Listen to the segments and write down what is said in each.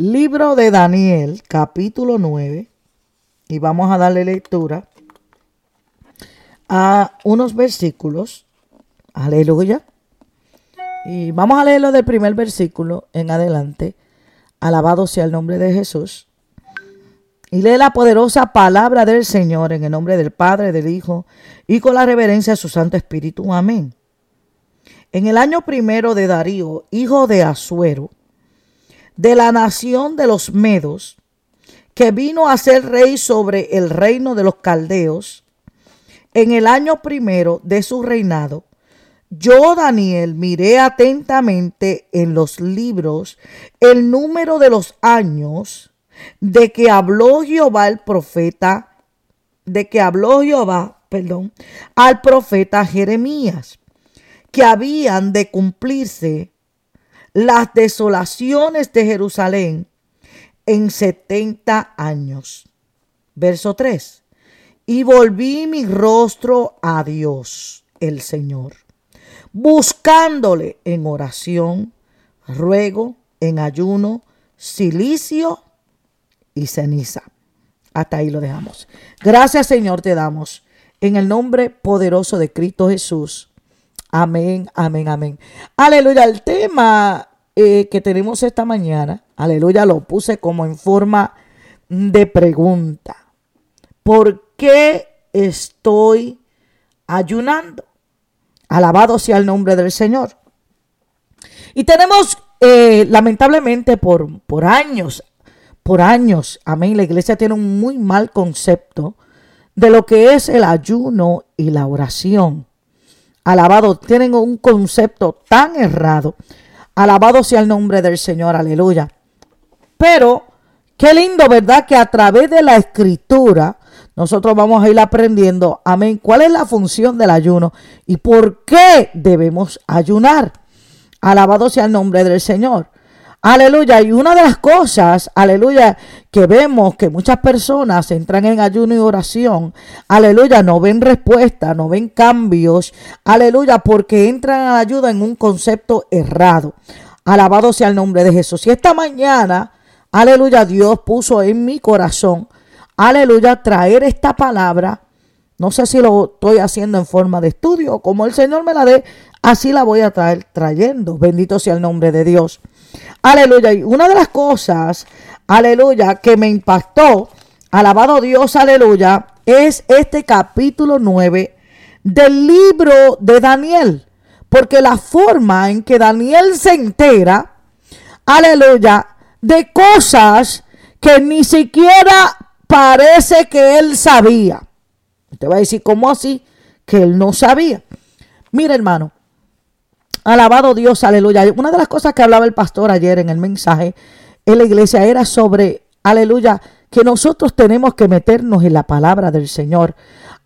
Libro de Daniel, capítulo 9, y vamos a darle lectura a unos versículos. Aleluya. Y vamos a leerlo del primer versículo en adelante. Alabado sea el nombre de Jesús. Y lee la poderosa palabra del Señor en el nombre del Padre, del Hijo y con la reverencia de su Santo Espíritu. Amén. En el año primero de Darío, hijo de Asuero, de la nación de los Medos, que vino a ser rey sobre el reino de los caldeos, en el año primero de su reinado, yo, Daniel, miré atentamente en los libros el número de los años de que habló Jehová el profeta, de que habló Jehová, perdón, al profeta Jeremías, que habían de cumplirse las desolaciones de Jerusalén en setenta años. Verso 3. Y volví mi rostro a Dios, el Señor, buscándole en oración, ruego, en ayuno, silicio y ceniza. Hasta ahí lo dejamos. Gracias Señor te damos en el nombre poderoso de Cristo Jesús. Amén, amén, amén. Aleluya. El tema eh, que tenemos esta mañana, aleluya, lo puse como en forma de pregunta. ¿Por qué estoy ayunando? Alabado sea el nombre del Señor. Y tenemos, eh, lamentablemente, por, por años, por años, amén, la iglesia tiene un muy mal concepto de lo que es el ayuno y la oración. Alabado, tienen un concepto tan errado. Alabado sea el nombre del Señor, aleluya. Pero qué lindo, ¿verdad? Que a través de la escritura nosotros vamos a ir aprendiendo, amén, cuál es la función del ayuno y por qué debemos ayunar. Alabado sea el nombre del Señor. Aleluya. Y una de las cosas, aleluya, que vemos que muchas personas entran en ayuno y oración, aleluya, no ven respuesta, no ven cambios, aleluya, porque entran a ayuda en un concepto errado. Alabado sea el nombre de Jesús. Y esta mañana, aleluya, Dios puso en mi corazón, aleluya, traer esta palabra. No sé si lo estoy haciendo en forma de estudio, como el Señor me la dé, así la voy a traer trayendo. Bendito sea el nombre de Dios. Aleluya. Y una de las cosas, aleluya, que me impactó, alabado Dios, aleluya, es este capítulo 9 del libro de Daniel. Porque la forma en que Daniel se entera, aleluya, de cosas que ni siquiera parece que él sabía. Usted va a decir, ¿cómo así? Que él no sabía. Mira, hermano, Alabado Dios, aleluya. Una de las cosas que hablaba el pastor ayer en el mensaje en la iglesia era sobre, aleluya, que nosotros tenemos que meternos en la palabra del Señor.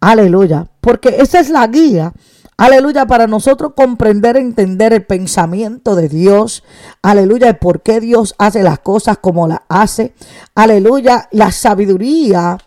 Aleluya. Porque esa es la guía. Aleluya, para nosotros comprender, entender el pensamiento de Dios. Aleluya, el por qué Dios hace las cosas como las hace. Aleluya, la sabiduría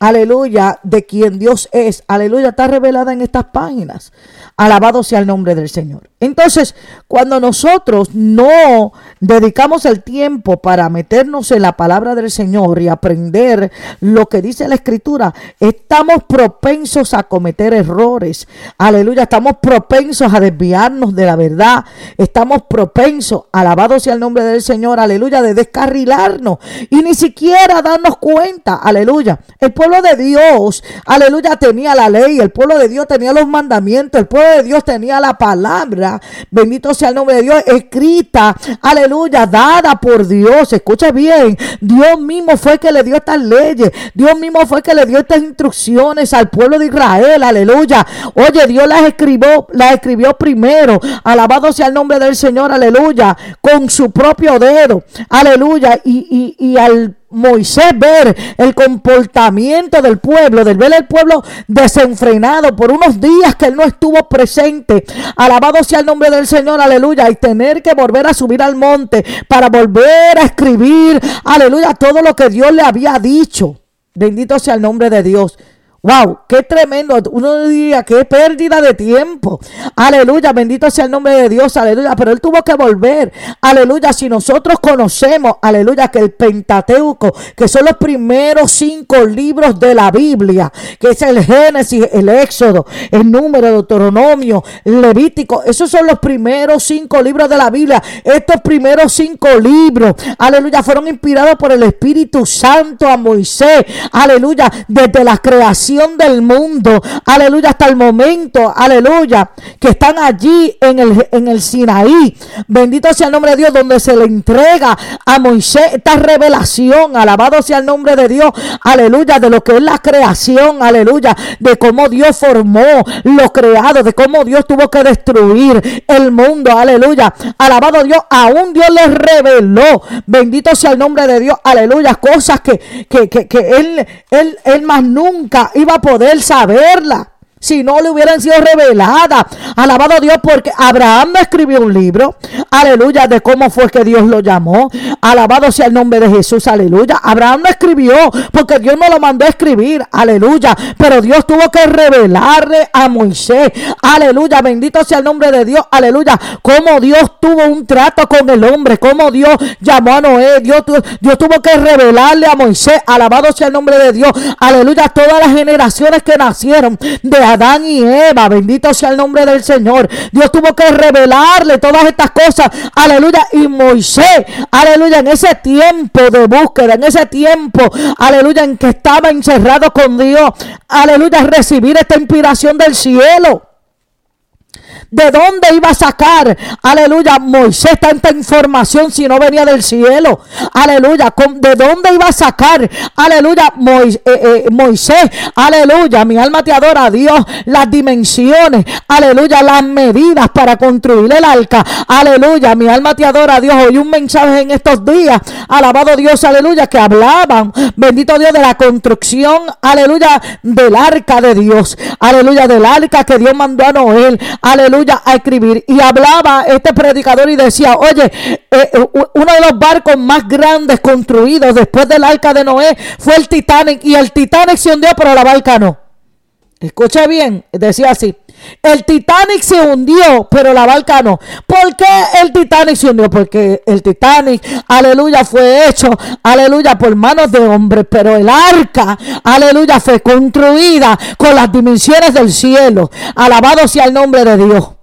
aleluya, de quien Dios es, aleluya, está revelada en estas páginas. Alabado sea el nombre del Señor. Entonces, cuando nosotros no dedicamos el tiempo para meternos en la palabra del Señor y aprender lo que dice la Escritura, estamos propensos a cometer errores. Aleluya, estamos propensos a desviarnos de la verdad. Estamos propensos, alabado sea el nombre del Señor, aleluya, de descarrilarnos y ni siquiera darnos cuenta. Aleluya. El pueblo de Dios, aleluya, tenía la ley, el pueblo de Dios tenía los mandamientos, el pueblo de Dios tenía la palabra, bendito sea el nombre de Dios, escrita, aleluya, dada por Dios. Escucha bien, Dios mismo fue que le dio estas leyes, Dios mismo fue que le dio estas instrucciones al pueblo de Israel, aleluya. Oye, Dios las escribió, las escribió primero, alabado sea el nombre del Señor, aleluya, con su propio dedo, aleluya, y, y, y al Moisés ver el comportamiento del pueblo, del ver el pueblo desenfrenado por unos días que él no estuvo presente. Alabado sea el nombre del Señor, aleluya. Y tener que volver a subir al monte para volver a escribir, aleluya, todo lo que Dios le había dicho. Bendito sea el nombre de Dios. Wow, qué tremendo. Uno diría, qué pérdida de tiempo. Aleluya, bendito sea el nombre de Dios, aleluya. Pero él tuvo que volver. Aleluya, si nosotros conocemos, aleluya, que el Pentateuco, que son los primeros cinco libros de la Biblia, que es el Génesis, el Éxodo, el Número, Deuteronomio, el Levítico, esos son los primeros cinco libros de la Biblia. Estos primeros cinco libros, aleluya, fueron inspirados por el Espíritu Santo a Moisés, aleluya, desde la creación del mundo, aleluya, hasta el momento, aleluya, que están allí en el, en el Sinaí. Bendito sea el nombre de Dios, donde se le entrega a Moisés esta revelación, alabado sea el nombre de Dios, aleluya, de lo que es la creación, aleluya, de cómo Dios formó lo creado, de cómo Dios tuvo que destruir el mundo, aleluya, alabado Dios, aún Dios les reveló, bendito sea el nombre de Dios, aleluya, cosas que, que, que, que él, él, él más nunca iba a poder saberla no le hubieran sido reveladas. Alabado Dios porque Abraham no escribió un libro, aleluya, de cómo fue que Dios lo llamó. Alabado sea el nombre de Jesús, aleluya. Abraham no escribió porque Dios no lo mandó a escribir, aleluya. Pero Dios tuvo que revelarle a Moisés, aleluya. Bendito sea el nombre de Dios, aleluya. Cómo Dios tuvo un trato con el hombre, cómo Dios llamó a Noé. Dios, Dios tuvo que revelarle a Moisés, alabado sea el nombre de Dios, aleluya. Todas las generaciones que nacieron de Adán y Eva. Bendito sea el nombre del Señor. Dios tuvo que revelarle todas estas cosas. Aleluya. Y Moisés, aleluya, en ese tiempo de búsqueda, en ese tiempo, aleluya, en que estaba encerrado con Dios. Aleluya, recibir esta inspiración del cielo. ¿De dónde iba a sacar, aleluya, Moisés tanta información si no venía del cielo? Aleluya, ¿de dónde iba a sacar, aleluya, eh, eh, Moisés, aleluya, mi alma te adora a Dios, las dimensiones, aleluya, las medidas para construir el arca, aleluya, mi alma te adora a Dios. Oí un mensaje en estos días, alabado Dios, aleluya, que hablaban, bendito Dios, de la construcción, aleluya, del arca de Dios, aleluya, del arca que Dios mandó a Noel, aleluya a escribir. Y hablaba este predicador y decía, oye, eh, eh, uno de los barcos más grandes construidos después del arca de Noé fue el Titanic. Y el Titanic se hundió, pero la barca no. Escuche bien, decía así. El Titanic se hundió, pero la barca no. ¿Por qué el Titanic se hundió? Porque el Titanic, aleluya, fue hecho, aleluya, por manos de hombres. Pero el arca, aleluya, fue construida con las dimensiones del cielo. Alabado sea el nombre de Dios.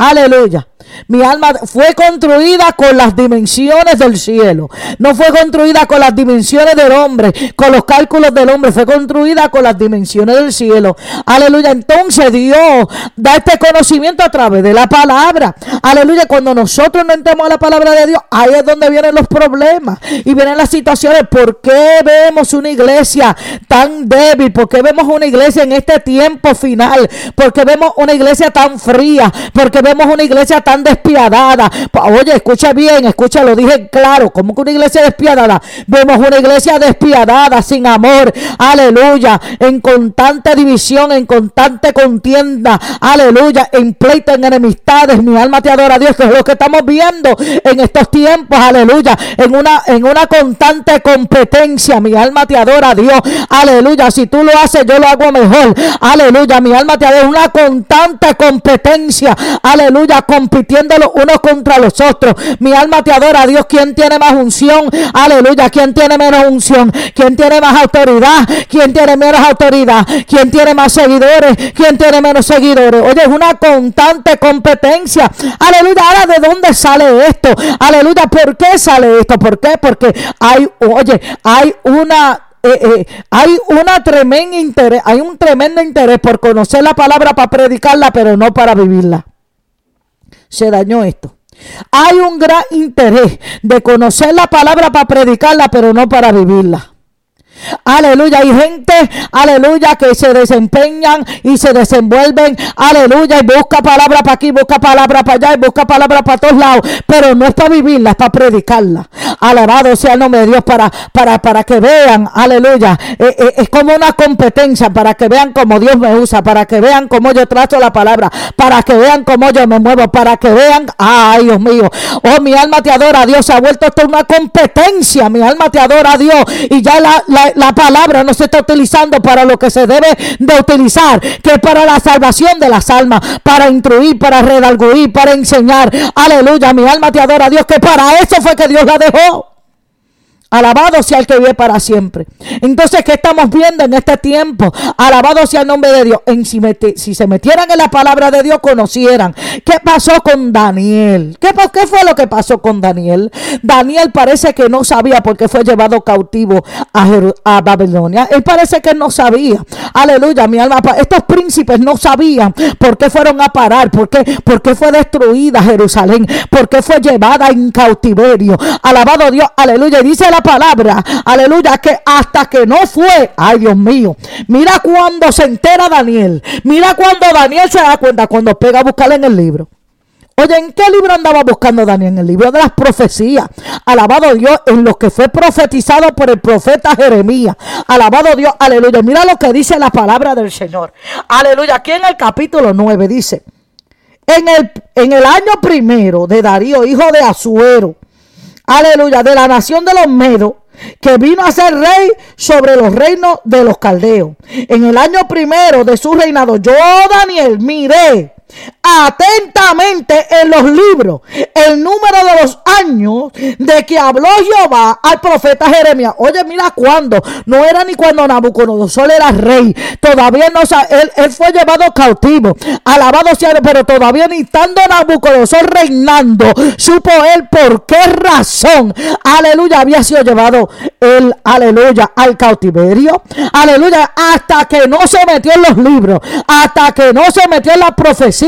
Aleluya. Mi alma fue construida con las dimensiones del cielo. No fue construida con las dimensiones del hombre, con los cálculos del hombre. Fue construida con las dimensiones del cielo. Aleluya. Entonces Dios da este conocimiento a través de la palabra. Aleluya. Cuando nosotros no entramos a la palabra de Dios, ahí es donde vienen los problemas y vienen las situaciones. ¿Por qué vemos una iglesia tan débil? ¿Por qué vemos una iglesia en este tiempo final? ¿Por qué vemos una iglesia tan fría? ¿Por qué vemos una iglesia tan despiadada. Oye, escucha bien, escucha, lo dije claro. como que una iglesia despiadada? Vemos una iglesia despiadada, sin amor. Aleluya. En constante división, en constante contienda. Aleluya. En pleito, en enemistades. Mi alma te adora, Dios. Que es lo que estamos viendo en estos tiempos. Aleluya. En una, en una constante competencia. Mi alma te adora, Dios. Aleluya. Si tú lo haces, yo lo hago mejor. Aleluya. Mi alma te adora. Una constante competencia. Aleluya. Compitiendo los unos contra los otros. Mi alma te adora, Dios. ¿Quién tiene más unción? Aleluya. ¿Quién tiene menos unción? ¿Quién tiene más autoridad? ¿Quién tiene menos autoridad? ¿Quién tiene más seguidores? ¿Quién tiene menos seguidores? Oye, es una constante competencia. Aleluya. Ahora, ¿de dónde sale esto? Aleluya. ¿Por qué sale esto? ¿Por qué? Porque hay, oye, hay una eh, eh, hay una tremenda interés, hay un tremendo interés por conocer la palabra para predicarla, pero no para vivirla se dañó esto. Hay un gran interés de conocer la palabra para predicarla, pero no para vivirla. Aleluya, hay gente, aleluya, que se desempeñan y se desenvuelven, aleluya, y busca palabra para aquí, busca palabra para allá, y busca palabra para todos lados, pero no es para vivirla, es para predicarla. Alabado sea el nombre de Dios para, para, para que vean, aleluya. Eh, eh, es como una competencia para que vean cómo Dios me usa, para que vean cómo yo trato la palabra, para que vean cómo yo me muevo, para que vean, ay Dios mío, oh mi alma te adora, Dios se ha vuelto esto una competencia, mi alma te adora, Dios, y ya la, la palabra no se está utilizando para lo que se debe de utilizar, que es para la salvación de las almas, para instruir, para redalguir, para enseñar, aleluya, mi alma te adora, Dios, que para eso fue que Dios la dejó. Alabado sea el que vive para siempre. Entonces, ¿qué estamos viendo en este tiempo? Alabado sea el nombre de Dios. En si, se metieran en la palabra de Dios, conocieran. ¿Qué pasó con Daniel? ¿Qué, ¿Qué fue lo que pasó con Daniel? Daniel parece que no sabía por qué fue llevado cautivo a, Babilonia. Él parece que no sabía. Aleluya, mi alma. Estos príncipes no sabían por qué fueron a parar, por qué, por qué fue destruida Jerusalén, por qué fue llevada en cautiverio. Alabado Dios, aleluya. dice la palabra, aleluya, que hasta que no fue, ay Dios mío, mira cuando se entera Daniel, mira cuando Daniel se da cuenta, cuando pega a buscarle en el libro. Oye, ¿en qué libro andaba buscando Daniel? En el libro de las profecías. Alabado Dios, en lo que fue profetizado por el profeta Jeremías. Alabado Dios, aleluya. Mira lo que dice la palabra del Señor. Aleluya. Aquí en el capítulo 9 dice, en el, en el año primero de Darío, hijo de Azuero, aleluya, de la nación de los medos, que vino a ser rey sobre los reinos de los caldeos. En el año primero de su reinado, yo, Daniel, miré atentamente en los libros el número de los años de que habló Jehová al profeta Jeremías. Oye, mira cuándo. No era ni cuando Nabucodonosor era rey. Todavía no, él, él fue llevado cautivo. Alabado sea, pero todavía ni estando Nabucodonosor reinando, supo él por qué razón, aleluya, había sido llevado él, aleluya, al cautiverio. Aleluya, hasta que no se metió en los libros, hasta que no se metió en la profecía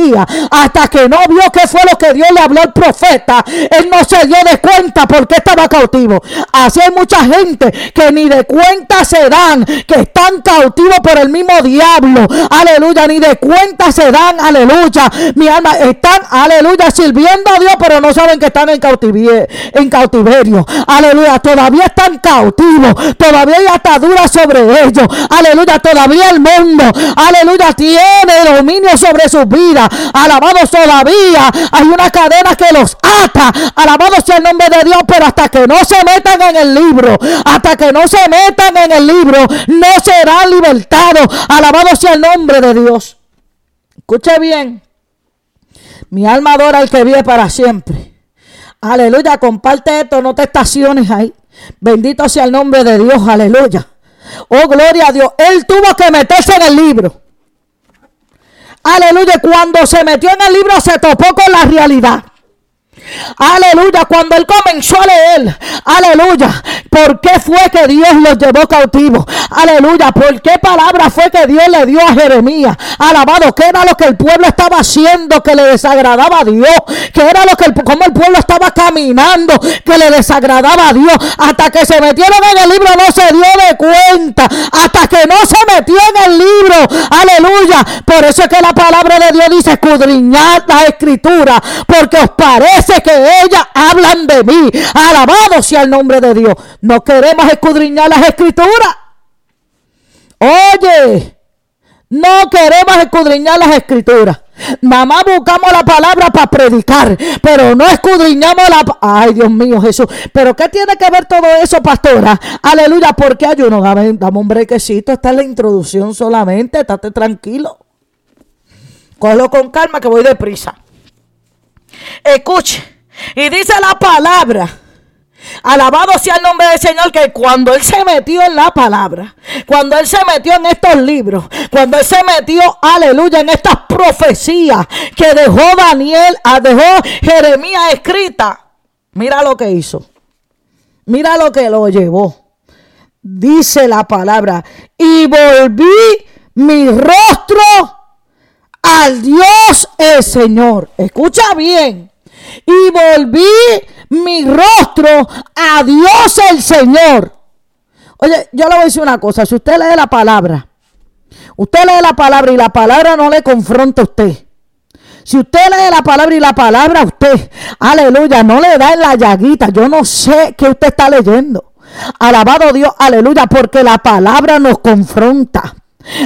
hasta que no vio qué fue lo que Dios le habló al profeta, él no se dio de cuenta porque estaba cautivo. Así hay mucha gente que ni de cuenta se dan que están cautivos por el mismo diablo. Aleluya, ni de cuenta se dan, aleluya. Mi alma, están, aleluya, sirviendo a Dios, pero no saben que están en cautiverio. En cautiverio. Aleluya, todavía están cautivos. Todavía hay atadura sobre ellos. Aleluya, todavía el mundo, aleluya, tiene dominio sobre sus vidas. Alabados todavía. Hay una cadena que los ata. Alabado sea el nombre de Dios. Pero hasta que no se metan en el libro. Hasta que no se metan en el libro. No serán libertados. Alabado sea el nombre de Dios. Escuche bien. Mi alma adora al que vive para siempre. Aleluya. Comparte esto. No te estaciones ahí. Bendito sea el nombre de Dios. Aleluya. Oh, gloria a Dios. Él tuvo que meterse en el libro. Aleluya, cuando se metió en el libro se topó con la realidad. Aleluya, cuando él comenzó a leer, aleluya, ¿por qué fue que Dios los llevó cautivos? Aleluya, ¿por qué palabra fue que Dios le dio a Jeremías? Alabado, ¿qué era lo que el pueblo estaba haciendo que le desagradaba a Dios? ¿Qué era lo que el, cómo el pueblo estaba caminando que le desagradaba a Dios? Hasta que se metieron en el libro no se dio de cuenta, hasta que no se metió en el libro, aleluya. Por eso es que la palabra de Dios dice escudriñad la escritura, porque os parece que ellas hablan de mí. Alabado sea el nombre de Dios. No queremos escudriñar las escrituras. Oye, no queremos escudriñar las escrituras. Mamá buscamos la palabra para predicar, pero no escudriñamos la... Ay, Dios mío, Jesús. Pero ¿qué tiene que ver todo eso, pastora? Aleluya, ¿por qué ayuno? Dame, dame un brequecito, esta es la introducción solamente, estate tranquilo. Cógelo con calma que voy deprisa. Escuche. Y dice la palabra. Alabado sea el nombre del Señor que cuando Él se metió en la palabra, cuando Él se metió en estos libros, cuando Él se metió, aleluya, en estas profecías que dejó Daniel, ah, dejó Jeremías escrita, mira lo que hizo, mira lo que lo llevó. Dice la palabra, y volví mi rostro al Dios el Señor. Escucha bien. Y volví mi rostro a Dios el Señor. Oye, yo le voy a decir una cosa. Si usted lee la palabra, usted lee la palabra y la palabra no le confronta a usted. Si usted lee la palabra y la palabra a usted, aleluya, no le da en la llaguita. Yo no sé qué usted está leyendo. Alabado Dios, aleluya, porque la palabra nos confronta.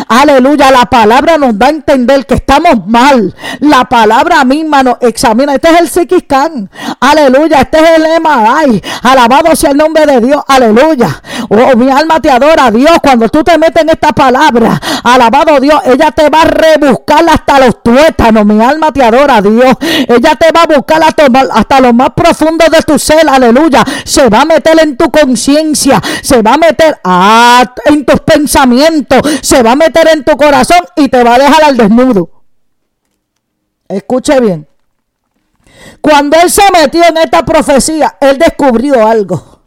Aleluya, la palabra nos da a entender que estamos mal. La palabra misma nos examina. Este es el psiquiscán. Aleluya, este es el MRI. Alabado sea el nombre de Dios. Aleluya. Oh, mi alma te adora, Dios. Cuando tú te metes en esta palabra, alabado Dios, ella te va a rebuscar hasta los tuétanos. Mi alma te adora, Dios. Ella te va a buscar hasta, hasta lo más profundo de tu ser. Aleluya. Se va a meter en tu conciencia. Se va a meter ah, en tus pensamientos. Se va a meter en tu corazón y te va a dejar al desnudo. Escuche bien. Cuando él se metió en esta profecía, él descubrió algo.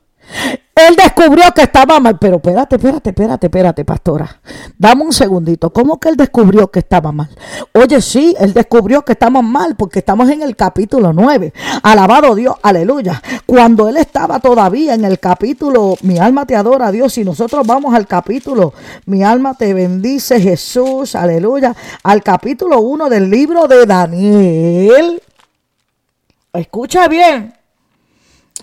Él descubrió que estaba mal. Pero espérate, espérate, espérate, espérate, pastora. Dame un segundito. ¿Cómo que él descubrió que estaba mal? Oye, sí, él descubrió que estamos mal porque estamos en el capítulo 9. Alabado Dios, aleluya. Cuando él estaba todavía en el capítulo, mi alma te adora, Dios. Si nosotros vamos al capítulo, mi alma te bendice, Jesús, aleluya. Al capítulo 1 del libro de Daniel. Escucha bien.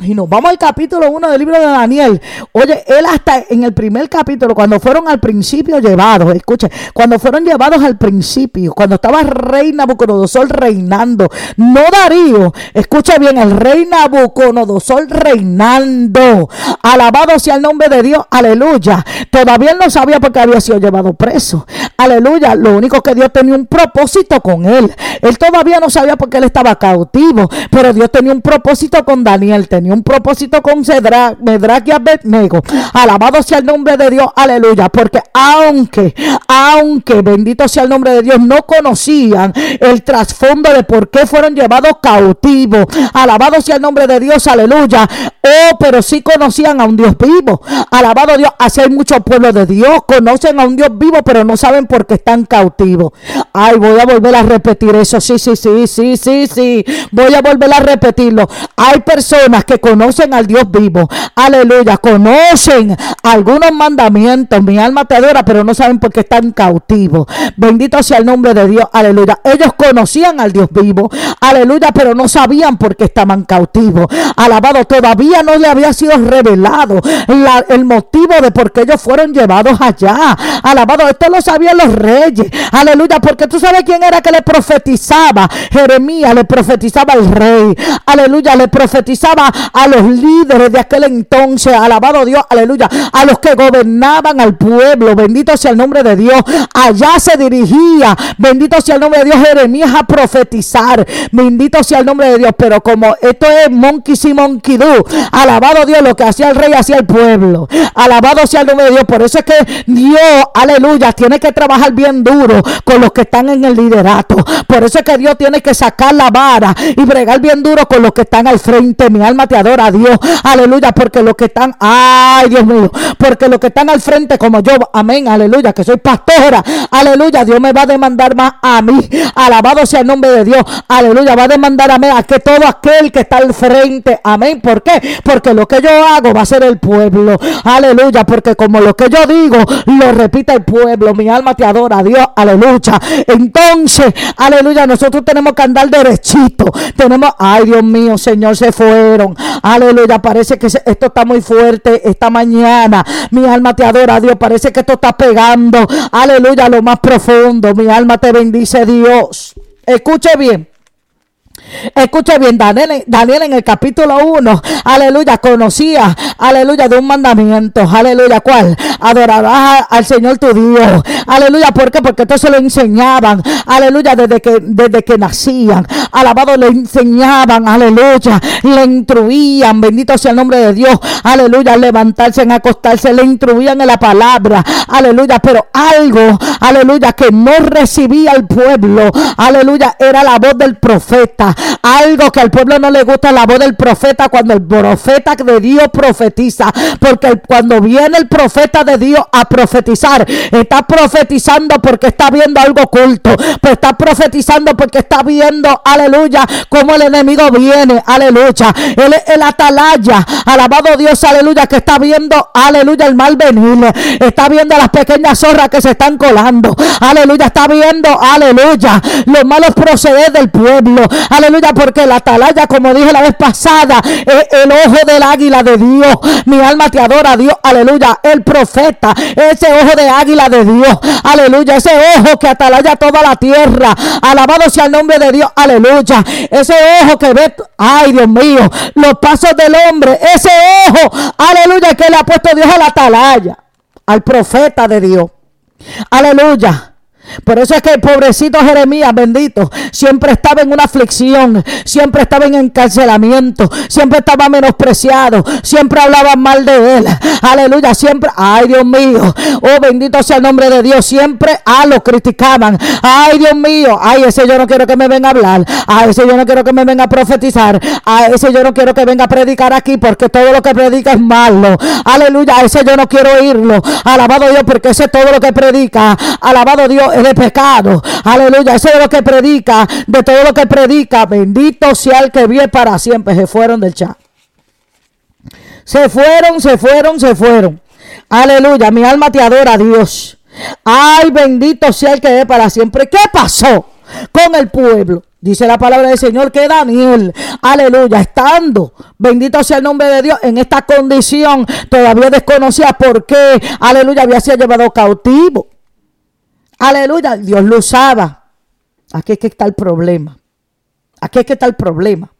Y nos vamos al capítulo 1 del libro de Daniel. Oye, él hasta en el primer capítulo, cuando fueron al principio llevados, escuche, cuando fueron llevados al principio, cuando estaba rey Nabucodonosor reinando, no Darío, escuche bien, el rey Nabucodonosor reinando, alabado sea el nombre de Dios, aleluya. Todavía él no sabía por qué había sido llevado preso, aleluya. Lo único que Dios tenía un propósito con él. Él todavía no sabía por qué él estaba cautivo, pero Dios tenía un propósito con Daniel, tenía un propósito con Cedra, Medrach y Abednego. Alabado sea el nombre de Dios, aleluya. Porque aunque, aunque, bendito sea el nombre de Dios, no conocían el trasfondo de por qué fueron llevados cautivos. Alabado sea el nombre de Dios, aleluya. Oh, pero sí conocían a un Dios vivo. Alabado Dios, así hay muchos pueblos de Dios. Conocen a un Dios vivo, pero no saben por qué están cautivos. Ay, voy a volver a repetir eso. Sí, sí, sí, sí, sí, sí. Voy a volver a repetirlo. Hay personas que conocen al Dios vivo. Aleluya. Conocen algunos mandamientos. Mi alma te adora, pero no saben por qué están cautivos. Bendito sea el nombre de Dios. Aleluya. Ellos conocían al Dios vivo. Aleluya, pero no sabían por qué estaban cautivos. Alabado, todavía no le había sido revelado el motivo de por qué ellos fueron llevados allá. Alabado, esto lo sabían los reyes. Aleluya, porque tú sabes quién era que le profetizaba. Jeremías le profetizaba al rey. Aleluya, le profetizaba a los líderes de aquel entonces, alabado Dios, aleluya, a los que gobernaban al pueblo, bendito sea el nombre de Dios, allá se dirigía, bendito sea el nombre de Dios, Jeremías a profetizar, bendito sea el nombre de Dios, pero como esto es monkey si monkey do, alabado Dios, lo que hacía el rey hacía el pueblo, alabado sea el nombre de Dios, por eso es que Dios, aleluya, tiene que trabajar bien duro con los que están en el liderato, por eso es que Dios tiene que sacar la vara y bregar bien duro con los que están al frente, mi alma te adora a Dios. Aleluya, porque los que están, ay Dios mío, porque los que están al frente como yo, amén, aleluya, que soy pastora, aleluya, Dios me va a demandar más a mí. Alabado sea el nombre de Dios. Aleluya, va a demandar a mí a que todo aquel que está al frente, amén. ¿Por qué? Porque lo que yo hago va a ser el pueblo. Aleluya, porque como lo que yo digo lo repite el pueblo, mi alma te adora, Dios, aleluya. Entonces, aleluya, nosotros tenemos que andar derechito. Tenemos, ay Dios mío, Señor, se fueron. Aleluya, parece que esto está muy fuerte esta mañana. Mi alma te adora, Dios. Parece que esto está pegando. Aleluya, lo más profundo. Mi alma te bendice, Dios. Escuche bien. Escuche bien, Daniel, Daniel en el capítulo 1, aleluya, conocía, aleluya, de un mandamiento, aleluya, ¿cuál? Adorarás al Señor tu Dios, aleluya, ¿por qué? Porque esto se lo enseñaban, aleluya, desde que, desde que nacían, alabado, le enseñaban, aleluya, le instruían, bendito sea el nombre de Dios, aleluya, levantarse, en acostarse, le instruían en la palabra, aleluya, pero algo, aleluya, que no recibía el pueblo, aleluya, era la voz del profeta, algo que al pueblo no le gusta la voz del profeta cuando el profeta de Dios profetiza. Porque cuando viene el profeta de Dios a profetizar, está profetizando porque está viendo algo oculto. Pues está profetizando porque está viendo, aleluya, como el enemigo viene, aleluya. Él es el atalaya, alabado Dios, aleluya, que está viendo, aleluya, el mal venir. Está viendo las pequeñas zorras que se están colando. Aleluya, está viendo, aleluya, los malos proceder del pueblo. Aleluya, porque el atalaya, como dije la vez pasada, es el ojo del águila de Dios. Mi alma te adora, Dios. Aleluya, el profeta, ese ojo de águila de Dios. Aleluya, ese ojo que atalaya toda la tierra. Alabado sea el nombre de Dios. Aleluya. Ese ojo que ve, ay Dios mío, los pasos del hombre. Ese ojo, aleluya, que le ha puesto Dios a la atalaya, al profeta de Dios. Aleluya. Por eso es que el pobrecito Jeremías, bendito, siempre estaba en una aflicción, siempre estaba en encarcelamiento, siempre estaba menospreciado, siempre hablaban mal de él. Aleluya, siempre, ay Dios mío, oh bendito sea el nombre de Dios, siempre a ah, lo criticaban. Ay Dios mío, ay ese yo no quiero que me venga a hablar, a ese yo no quiero que me venga a profetizar, a ese yo no quiero que venga a predicar aquí porque todo lo que predica es malo. Aleluya, ese yo no quiero oírlo. Alabado Dios porque ese todo lo que predica. Alabado Dios de pecado. Aleluya. Eso es lo que predica. De todo lo que predica. Bendito sea el que vive para siempre. Se fueron del chat. Se fueron, se fueron, se fueron. Aleluya. Mi alma te adora, Dios. Ay, bendito sea el que vive para siempre. ¿Qué pasó con el pueblo? Dice la palabra del Señor que Daniel, aleluya, estando, bendito sea el nombre de Dios, en esta condición, todavía desconocía por qué, aleluya, había sido llevado cautivo. Aleluya, Dios lo usaba. Aquí es que está el problema. Aquí es que está el problema.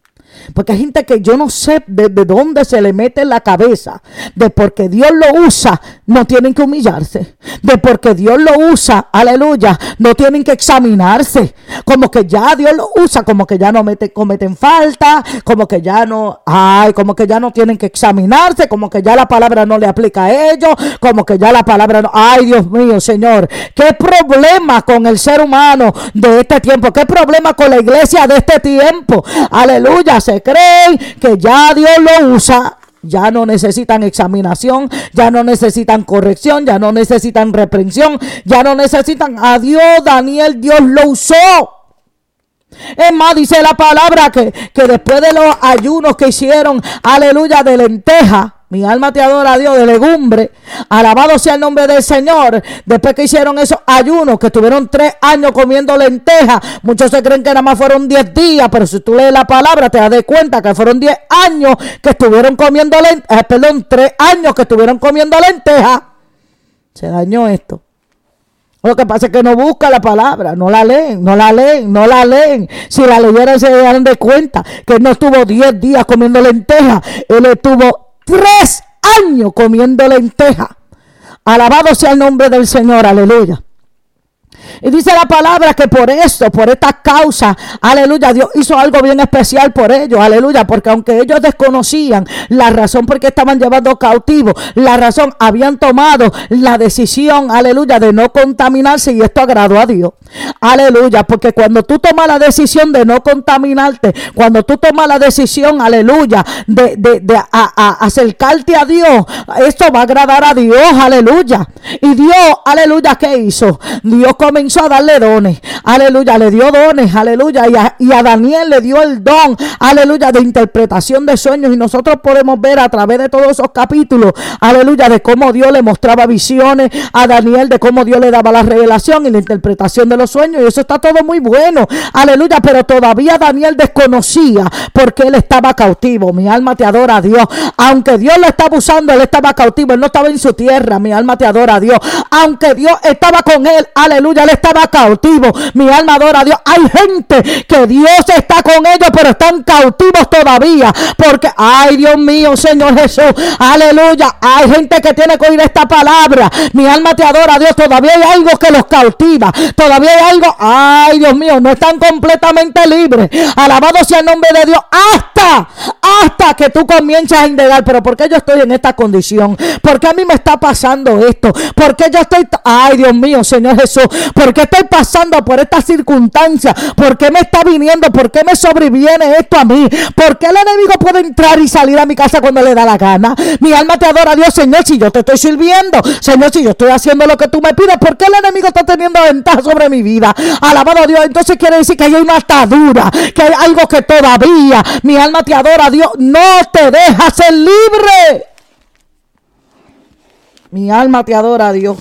Porque hay gente que yo no sé de, dónde se le mete en la cabeza. De porque Dios lo usa, no tienen que humillarse. De porque Dios lo usa, aleluya, no tienen que examinarse. Como que ya Dios lo usa, como que ya no mete, cometen falta, como que ya no, ay, como que ya no tienen que examinarse, como que ya la palabra no le aplica a ellos, como que ya la palabra no, ay Dios mío, Señor, qué problema con el ser humano de este tiempo, qué problema con la iglesia de este tiempo. Aleluya se creen que ya Dios lo usa, ya no necesitan examinación, ya no necesitan corrección, ya no necesitan reprensión, ya no necesitan a Dios. Daniel, Dios lo usó. Es más, dice la palabra que, que después de los ayunos que hicieron, aleluya, de lenteja, mi alma te adora Dios de legumbre. Alabado sea el nombre del Señor. Después que hicieron esos ayunos, que estuvieron tres años comiendo lentejas. Muchos se creen que nada más fueron diez días, pero si tú lees la palabra te das de cuenta que fueron diez años que estuvieron comiendo lentejas. Eh, perdón, tres años que estuvieron comiendo lentejas. Se dañó esto. Lo que pasa es que no busca la palabra, no la leen, no la leen, no la leen. Si la leyeran se dan de cuenta que no estuvo diez días comiendo lentejas, él estuvo tres años comiendo lenteja. Alabado sea el nombre del Señor, aleluya. Y dice la palabra que por esto, por esta causa, aleluya, Dios hizo algo bien especial por ellos, aleluya, porque aunque ellos desconocían la razón por qué estaban llevando cautivos, la razón habían tomado la decisión, aleluya, de no contaminarse y esto agradó a Dios. Aleluya, porque cuando tú tomas la decisión de no contaminarte, cuando tú tomas la decisión, aleluya, de, de, de acercarte a Dios, esto va a agradar a Dios, aleluya. Y Dios, aleluya, ¿qué hizo? Dios comenzó a darle dones, aleluya, le dio dones, aleluya, y a Daniel le dio el don, aleluya, de interpretación de sueños. Y nosotros podemos ver a través de todos esos capítulos, aleluya, de cómo Dios le mostraba visiones a Daniel, de cómo Dios le daba la revelación y la interpretación de los sueños. Y eso está todo muy bueno, aleluya, pero todavía Daniel desconocía porque él estaba cautivo. Mi alma te adora a Dios. Aunque Dios lo estaba usando, él estaba cautivo, él no estaba en su tierra. Mi alma te adora a Dios. Aunque Dios estaba con él, aleluya, estaba cautivo. Mi alma adora a Dios. Hay gente que Dios está con ellos, pero están cautivos todavía. Porque, ay Dios mío, Señor Jesús, aleluya. Hay gente que tiene que oír esta palabra. Mi alma te adora a Dios. Todavía hay algo que los cautiva. Todavía hay algo, ay Dios mío, no están completamente libres. Alabado sea el nombre de Dios. Hasta, hasta que tú comiences a indagar. Pero ¿por qué yo estoy en esta condición? ¿Por qué a mí me está pasando esto? ¿Por qué yo estoy, ay Dios mío, Señor Jesús? ¿Por qué estoy pasando por esta circunstancia? ¿Por qué me está viniendo? ¿Por qué me sobreviene esto a mí? ¿Por qué el enemigo puede entrar y salir a mi casa cuando le da la gana? Mi alma te adora, Dios, Señor, si yo te estoy sirviendo. Señor, si yo estoy haciendo lo que tú me pides, ¿por qué el enemigo está teniendo ventaja sobre mi vida? Alabado Dios. Entonces quiere decir que hay una atadura, que hay algo que todavía mi alma te adora, Dios. No te deja ser libre. Mi alma te adora, Dios.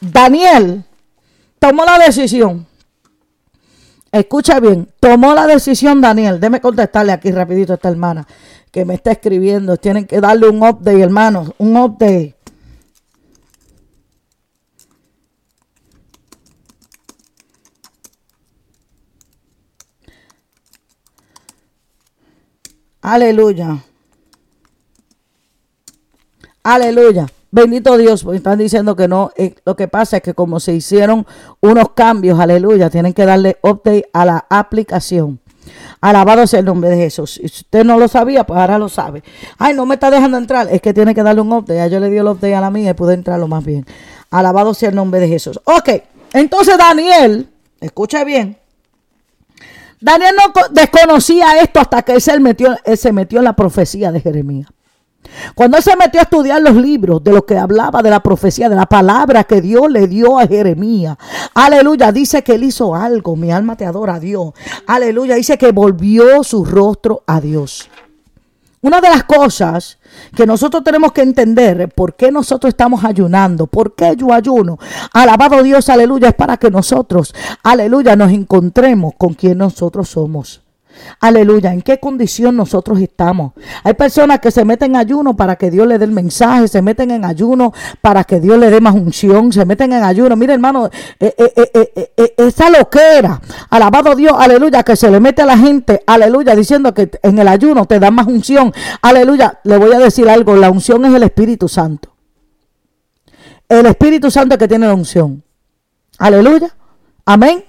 Daniel tomó la decisión. Escucha bien, tomó la decisión Daniel. Déme contestarle aquí rapidito a esta hermana que me está escribiendo. Tienen que darle un update, hermanos, un update. Aleluya. Aleluya. Bendito Dios, porque están diciendo que no. Eh, lo que pasa es que como se hicieron unos cambios, aleluya, tienen que darle update a la aplicación. Alabado sea el nombre de Jesús. Si usted no lo sabía, pues ahora lo sabe. Ay, no me está dejando entrar. Es que tiene que darle un update. Ya yo le di el update a la mía y pude entrarlo más bien. Alabado sea el nombre de Jesús. Ok, entonces Daniel, escuche bien. Daniel no desconocía esto hasta que él se metió, él se metió en la profecía de Jeremías. Cuando él se metió a estudiar los libros de lo que hablaba de la profecía, de la palabra que Dios le dio a Jeremías. Aleluya, dice que él hizo algo. Mi alma te adora a Dios. Aleluya, dice que volvió su rostro a Dios. Una de las cosas que nosotros tenemos que entender por qué nosotros estamos ayunando, por qué yo ayuno. Alabado Dios, aleluya, es para que nosotros, aleluya, nos encontremos con quien nosotros somos. Aleluya, ¿en qué condición nosotros estamos? Hay personas que se meten en ayuno para que Dios le dé el mensaje, se meten en ayuno para que Dios le dé más unción, se meten en ayuno. Mire, hermano, eh, eh, eh, esa loquera, alabado Dios, aleluya, que se le mete a la gente, aleluya, diciendo que en el ayuno te da más unción. Aleluya, le voy a decir algo, la unción es el Espíritu Santo. El Espíritu Santo es que tiene la unción. Aleluya. Amén.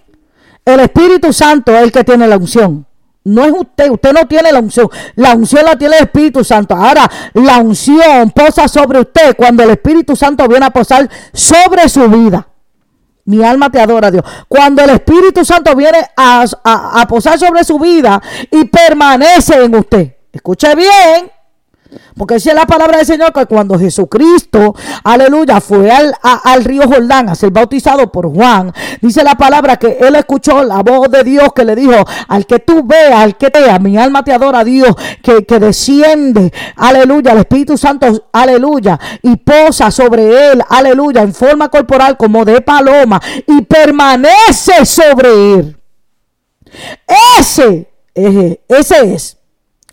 El Espíritu Santo es el que tiene la unción. No es usted, usted no tiene la unción. La unción la tiene el Espíritu Santo. Ahora, la unción posa sobre usted cuando el Espíritu Santo viene a posar sobre su vida. Mi alma te adora, Dios. Cuando el Espíritu Santo viene a, a posar sobre su vida y permanece en usted. Escuche bien. Porque dice la palabra del Señor que cuando Jesucristo, aleluya, fue al, al, río Jordán a ser bautizado por Juan, dice la palabra que él escuchó la voz de Dios que le dijo, al que tú veas, al que vea, mi alma te adora, Dios, que, que desciende, aleluya, el Espíritu Santo, aleluya, y posa sobre él, aleluya, en forma corporal como de paloma, y permanece sobre él. Ese, ese es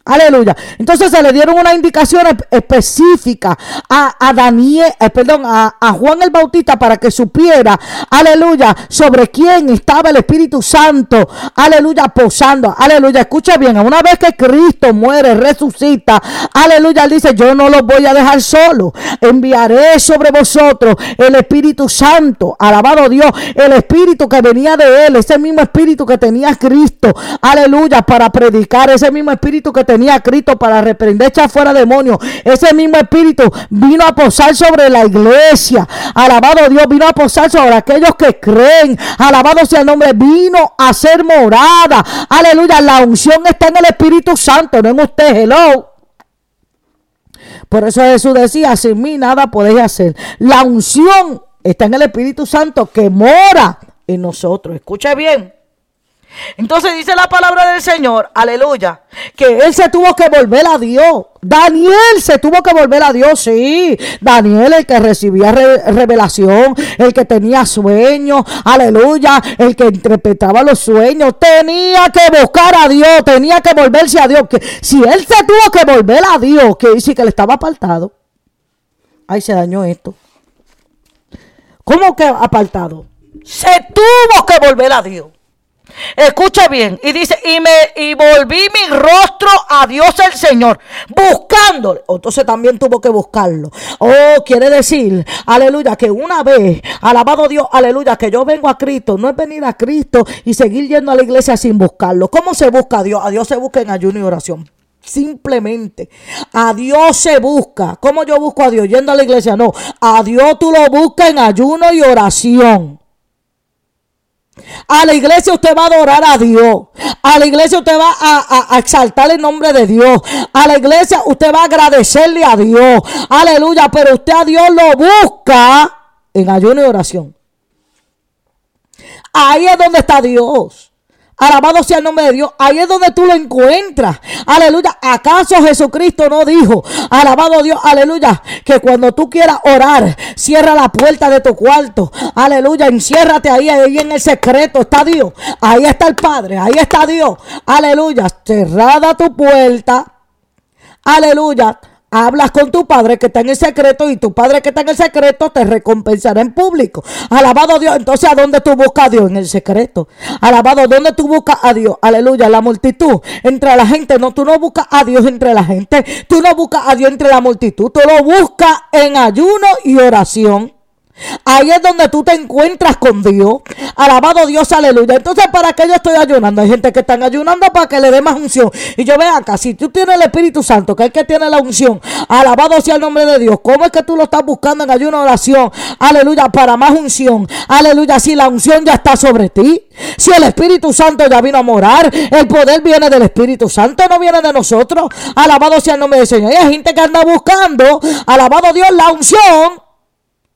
Aleluya. Entonces se le dieron una indicación específica a, Daniel, eh, perdón, a, a, Juan el Bautista para que supiera, aleluya, sobre quién estaba el Espíritu Santo, aleluya, posando, aleluya. Escucha bien, una vez que Cristo muere, resucita, aleluya, él dice, yo no los voy a dejar solo, enviaré sobre vosotros el Espíritu Santo, alabado Dios, el Espíritu que venía de él, ese mismo Espíritu que tenía Cristo, aleluya, para predicar, ese mismo Espíritu que tenía Cristo para reprender, echar fuera demonios. Ese mismo espíritu vino a posar sobre la iglesia. Alabado Dios, vino a posar sobre aquellos que creen. Alabado sea el nombre, vino a ser morada. Aleluya, la unción está en el Espíritu Santo, no en usted. Hello. Por eso Jesús decía, sin mí nada podéis hacer. La unción está en el Espíritu Santo que mora en nosotros. Escuche bien. Entonces dice la palabra del Señor, aleluya, que él se tuvo que volver a Dios. Daniel se tuvo que volver a Dios, sí. Daniel, el que recibía revelación, el que tenía sueños, aleluya, el que interpretaba los sueños, tenía que buscar a Dios, tenía que volverse a Dios. Que si él se tuvo que volver a Dios, que dice que le estaba apartado. Ay, se dañó esto. ¿Cómo que apartado? Se tuvo que volver a Dios. Escucha bien. Y dice, y me y volví mi rostro a Dios el Señor, buscándole. Entonces también tuvo que buscarlo. Oh, quiere decir, aleluya, que una vez, alabado Dios, aleluya, que yo vengo a Cristo, no es venir a Cristo y seguir yendo a la iglesia sin buscarlo. ¿Cómo se busca a Dios? A Dios se busca en ayuno y oración. Simplemente a Dios se busca. ¿Cómo yo busco a Dios? Yendo a la iglesia. No, a Dios tú lo buscas en ayuno y oración. A la iglesia usted va a adorar a Dios. A la iglesia usted va a, exaltar el nombre de Dios. A la iglesia usted va a agradecerle a Dios. Aleluya. Pero usted a Dios lo busca en ayuno y oración. Ahí es donde está Dios. Alabado sea el nombre de Dios. Ahí es donde tú lo encuentras. Aleluya. ¿Acaso Jesucristo no dijo, alabado Dios, aleluya, que cuando tú quieras orar, cierra la puerta de tu cuarto. Aleluya. Enciérrate ahí, ahí en el secreto está Dios. Ahí está el Padre. Ahí está Dios. Aleluya. Cerrada tu puerta. Aleluya Hablas con tu padre que está en el secreto y tu padre que está en el secreto te recompensará en público. Alabado Dios. Entonces, ¿a dónde tú buscas a Dios? En el secreto. Alabado, ¿dónde tú buscas a Dios? Aleluya. La multitud. Entre la gente. No, tú no buscas a Dios entre la gente. Tú no buscas a Dios entre la multitud. Tú lo buscas en ayuno y oración. Ahí es donde tú te encuentras con Dios. Alabado Dios, aleluya. Entonces, ¿para qué yo estoy ayunando? Hay gente que están ayunando para que le dé más unción. Y yo veo acá, si tú tienes el Espíritu Santo, que es que tiene la unción, alabado sea el nombre de Dios. ¿Cómo es que tú lo estás buscando en ayuno oración? Aleluya, para más unción. Aleluya, si la unción ya está sobre ti. Si el Espíritu Santo ya vino a morar, el poder viene del Espíritu Santo, no viene de nosotros. Alabado sea el nombre del Señor. Hay gente que anda buscando, alabado Dios, la unción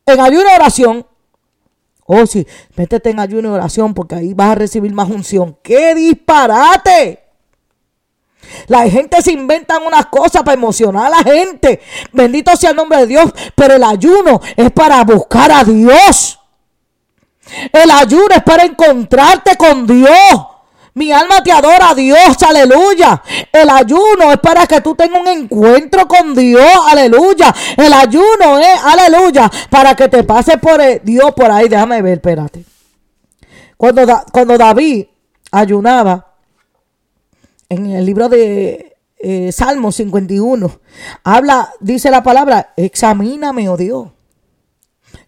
en ayuno y oración. Oh, sí, métete en ayuno y oración porque ahí vas a recibir más unción. ¡Qué disparate! La gente se inventan unas cosas para emocionar a la gente. Bendito sea el nombre de Dios. Pero el ayuno es para buscar a Dios. El ayuno es para encontrarte con Dios. Mi alma te adora Dios, aleluya. El ayuno es para que tú tengas un encuentro con Dios, aleluya. El ayuno es, aleluya, para que te pase por Dios por ahí. Déjame ver, espérate. Cuando, cuando David ayunaba, en el libro de eh, Salmo 51, habla, dice la palabra, examíname, oh Dios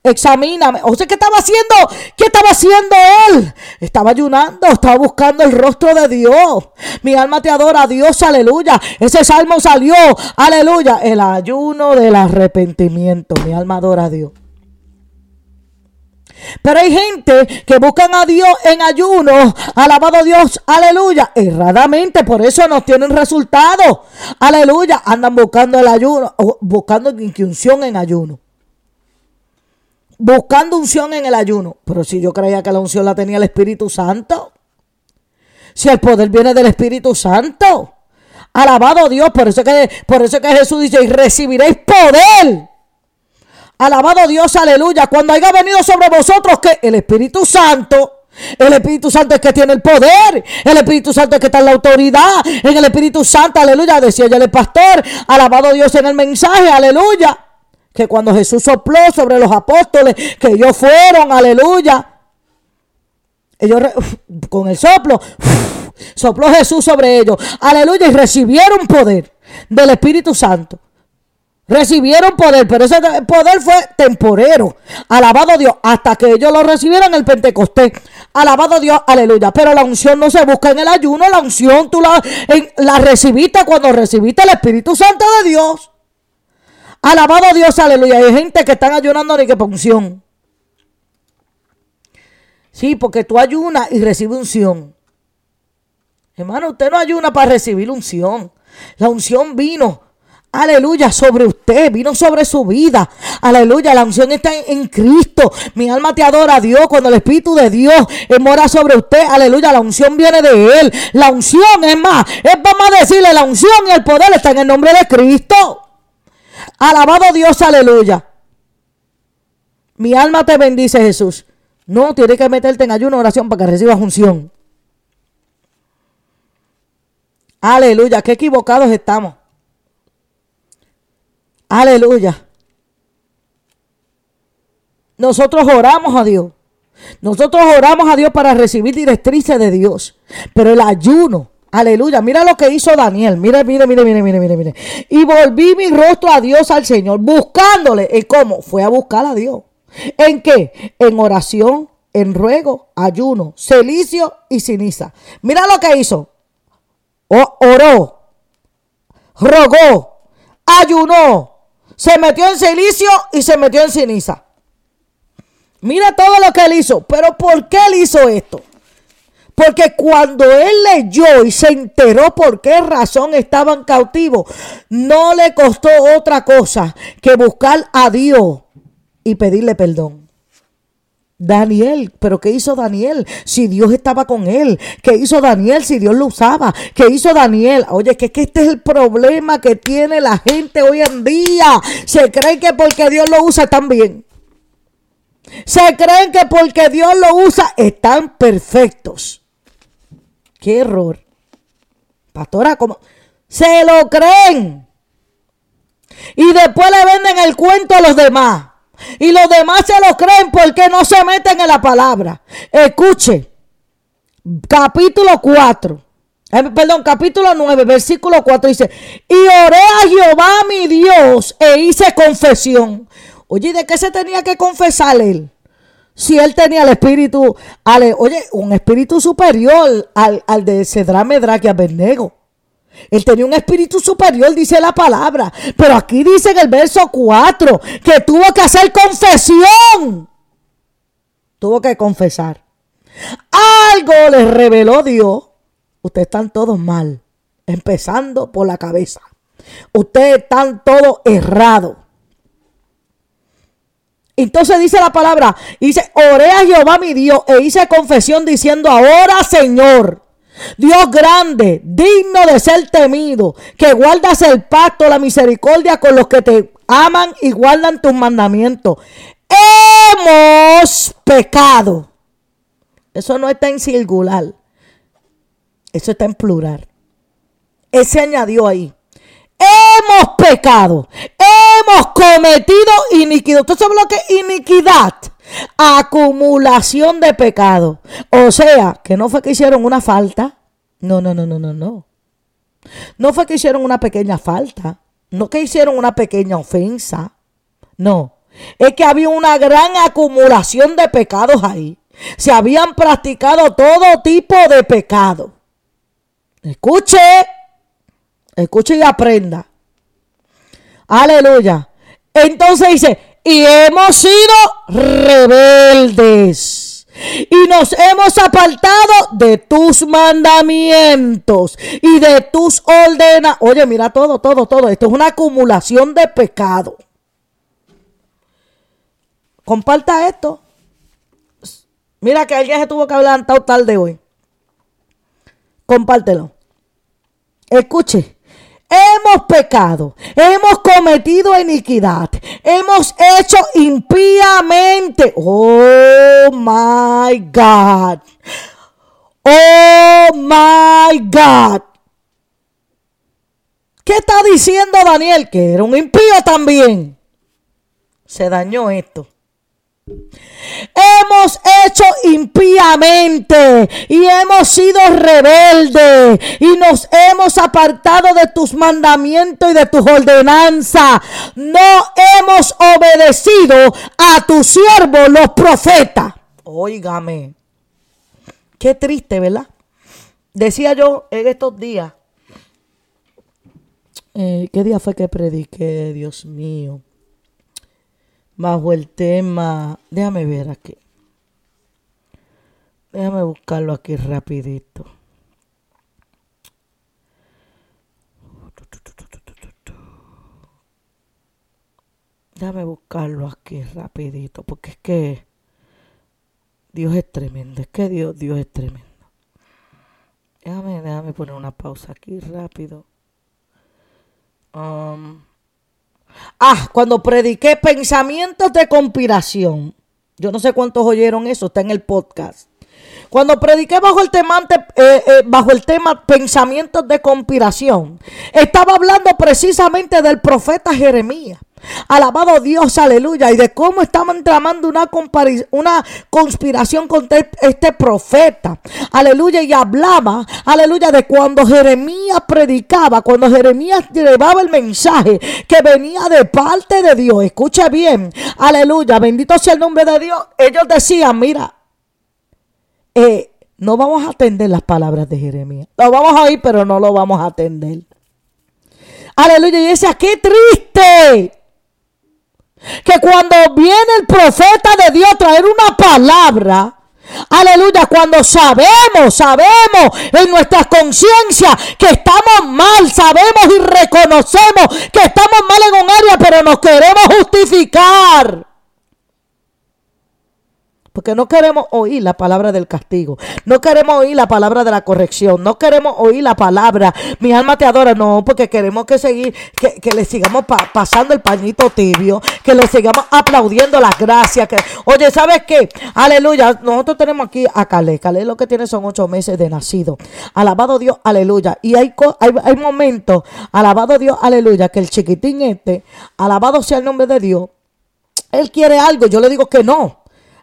examíname. O sea, ¿qué estaba haciendo? ¿Qué estaba haciendo él? Estaba ayunando, estaba buscando el rostro de Dios. Mi alma te adora, Dios, aleluya. Ese salmo salió, aleluya. El ayuno del arrepentimiento. Mi alma adora a Dios. Pero hay gente que buscan a Dios en ayuno, alabado Dios, aleluya, erradamente, por eso no tienen resultados, aleluya, andan buscando el ayuno, buscando unción en ayuno buscando unción en el ayuno. Pero si yo creía que la unción la tenía el Espíritu Santo. Si el poder viene del Espíritu Santo. Alabado Dios. Por eso que, por eso que Jesús dice, y recibiréis poder. Alabado Dios, aleluya. Cuando haya venido sobre vosotros que el Espíritu Santo. El Espíritu Santo es que tiene el poder. El Espíritu Santo es que está en la autoridad. En el Espíritu Santo, aleluya. Decía ya el pastor. Alabado Dios en el mensaje, aleluya que cuando Jesús sopló sobre los apóstoles, que ellos fueron, aleluya. Ellos con el soplo, sopló Jesús sobre ellos, aleluya, y recibieron poder del Espíritu Santo. Recibieron poder, pero ese poder fue temporero. Alabado Dios, hasta que ellos lo recibieron el Pentecostés. Alabado Dios, aleluya. Pero la unción no se busca en el ayuno, la unción tú la, la recibiste cuando recibiste el Espíritu Santo de Dios. Alabado Dios, aleluya. Hay gente que están ayunando ni que unción. Sí, porque tú ayunas y recibes unción. Hermano, usted no ayuna para recibir unción. La unción vino, aleluya, sobre usted, vino sobre su vida. Aleluya, la unción está en, Cristo. Mi alma te adora a Dios cuando el Espíritu de Dios mora sobre usted. Aleluya, la unción viene de Él. La unción es más, es vamos a decirle, la unción y el poder está en el nombre de Cristo. Alabado Dios, aleluya. Mi alma te bendice, Jesús. No, tienes que meterte en ayuno oración para que recibas unción. Aleluya, qué equivocados estamos. Aleluya. Nosotros oramos a Dios. Nosotros oramos a Dios para recibir directrices de Dios. Pero el ayuno Aleluya. Mira lo que hizo Daniel. Mira, mira, mira, mira, mira, mira, mira. Y volví mi rostro a Dios, al Señor, buscándole. ¿Y cómo? Fue a buscar a Dios. ¿En qué? En oración, en ruego, ayuno, celicio y ceniza. Mira lo que hizo. oró, rogó, ayunó, se metió en celicio y se metió en ceniza. Mira todo lo que él hizo. Pero ¿por qué él hizo esto? Porque cuando él leyó y se enteró por qué razón estaban cautivos, no le costó otra cosa que buscar a Dios y pedirle perdón. Daniel, pero ¿qué hizo Daniel si Dios estaba con él? ¿Qué hizo Daniel si Dios lo usaba? ¿Qué hizo Daniel? Oye, que, que este es el problema que tiene la gente hoy en día. Se creen que porque Dios lo usa están bien. Se creen que porque Dios lo usa están perfectos. Qué error. Pastora, ¿cómo? Se lo creen. Y después le venden el cuento a los demás. Y los demás se lo creen porque no se meten en la palabra. Escuche, capítulo 4. Eh, perdón, capítulo 9, versículo 4 dice, y oré a Jehová mi Dios e hice confesión. Oye, ¿de qué se tenía que confesar él? Si él tenía el espíritu, oye, un espíritu superior al, al de Cedra Medra que Abednego. Él tenía un espíritu superior, dice la palabra. Pero aquí dice en el verso 4 que tuvo que hacer confesión. Tuvo que confesar. Algo le reveló Dios. Ustedes están todos mal. Empezando por la cabeza. Ustedes están todos errados. Entonces dice la palabra, dice, oré a Jehová mi Dios e hice confesión diciendo, ahora Señor, Dios grande, digno de ser temido, que guardas el pacto, la misericordia con los que te aman y guardan tus mandamientos. Hemos pecado. Eso no está en singular. Eso está en plural. Ese añadió ahí. Hemos pecado. Hemos cometido iniquidad. ¿Usted sabe lo que es iniquidad? acumulación de pecado. O sea, que no fue que hicieron una falta. No, no, no, no, no, no. No fue que hicieron una pequeña falta. No que hicieron una pequeña ofensa. No. Es que había una gran acumulación de pecados ahí. Se habían practicado todo tipo de pecado. Escuche. Escuche y aprenda. Aleluya. Entonces dice, y hemos sido rebeldes. Y nos hemos apartado de tus mandamientos y de tus ordenas. Oye, mira todo, todo, todo. Esto es una acumulación de pecado. Comparta esto. Mira que alguien se tuvo que hablar tarde hoy. Compártelo. Escuche. Hemos pecado, hemos cometido iniquidad, hemos hecho impíamente. Oh my God. Oh my God. ¿Qué está diciendo Daniel? Que era un impío también. Se dañó esto. Hemos hecho impíamente y hemos sido rebeldes y nos hemos apartado de tus mandamientos y de tus ordenanzas. No hemos obedecido a tus siervos los profetas. Óigame. Qué triste, ¿verdad? Decía yo en estos días. Eh, ¿Qué día fue que prediqué, Dios mío? Bajo el tema, déjame ver aquí. Déjame buscarlo aquí rapidito. Déjame buscarlo aquí rapidito, porque es que Dios es tremendo, es que Dios, Dios es tremendo. Déjame, déjame poner una pausa aquí rápido. Um, Ah, cuando prediqué pensamientos de conspiración. Yo no sé cuántos oyeron eso, está en el podcast. Cuando prediqué bajo el tema, eh, eh, bajo el tema pensamientos de conspiración, estaba hablando precisamente del profeta Jeremías. Alabado Dios, aleluya. Y de cómo estaban tramando una, una conspiración contra este profeta. Aleluya. Y hablaba, aleluya, de cuando Jeremías predicaba, cuando Jeremías llevaba el mensaje que venía de parte de Dios. Escuche bien. Aleluya. Bendito sea el nombre de Dios. Ellos decían, mira, eh, no vamos a atender las palabras de Jeremías. Lo vamos a oír, pero no lo vamos a atender. Aleluya. Y decía, qué triste que cuando viene el profeta de Dios traer una palabra, Aleluya, cuando sabemos, sabemos en nuestra conciencia que estamos mal, sabemos y reconocemos que estamos mal en un área, pero nos queremos justificar. Porque no queremos oír la palabra del castigo. No queremos oír la palabra de la corrección. No queremos oír la palabra. Mi alma te adora. No, porque queremos que seguir, que, le sigamos pasando el pañito tibio. Que le sigamos aplaudiendo las gracias. Que, oye, ¿sabes qué? Aleluya. Nosotros tenemos aquí a Calé. Calé lo que tiene son ocho meses de nacido. Alabado Dios, aleluya. Y hay, hay, hay momentos, alabado Dios, aleluya, que el chiquitín este, alabado sea el nombre de Dios. Él quiere algo. Yo le digo que no.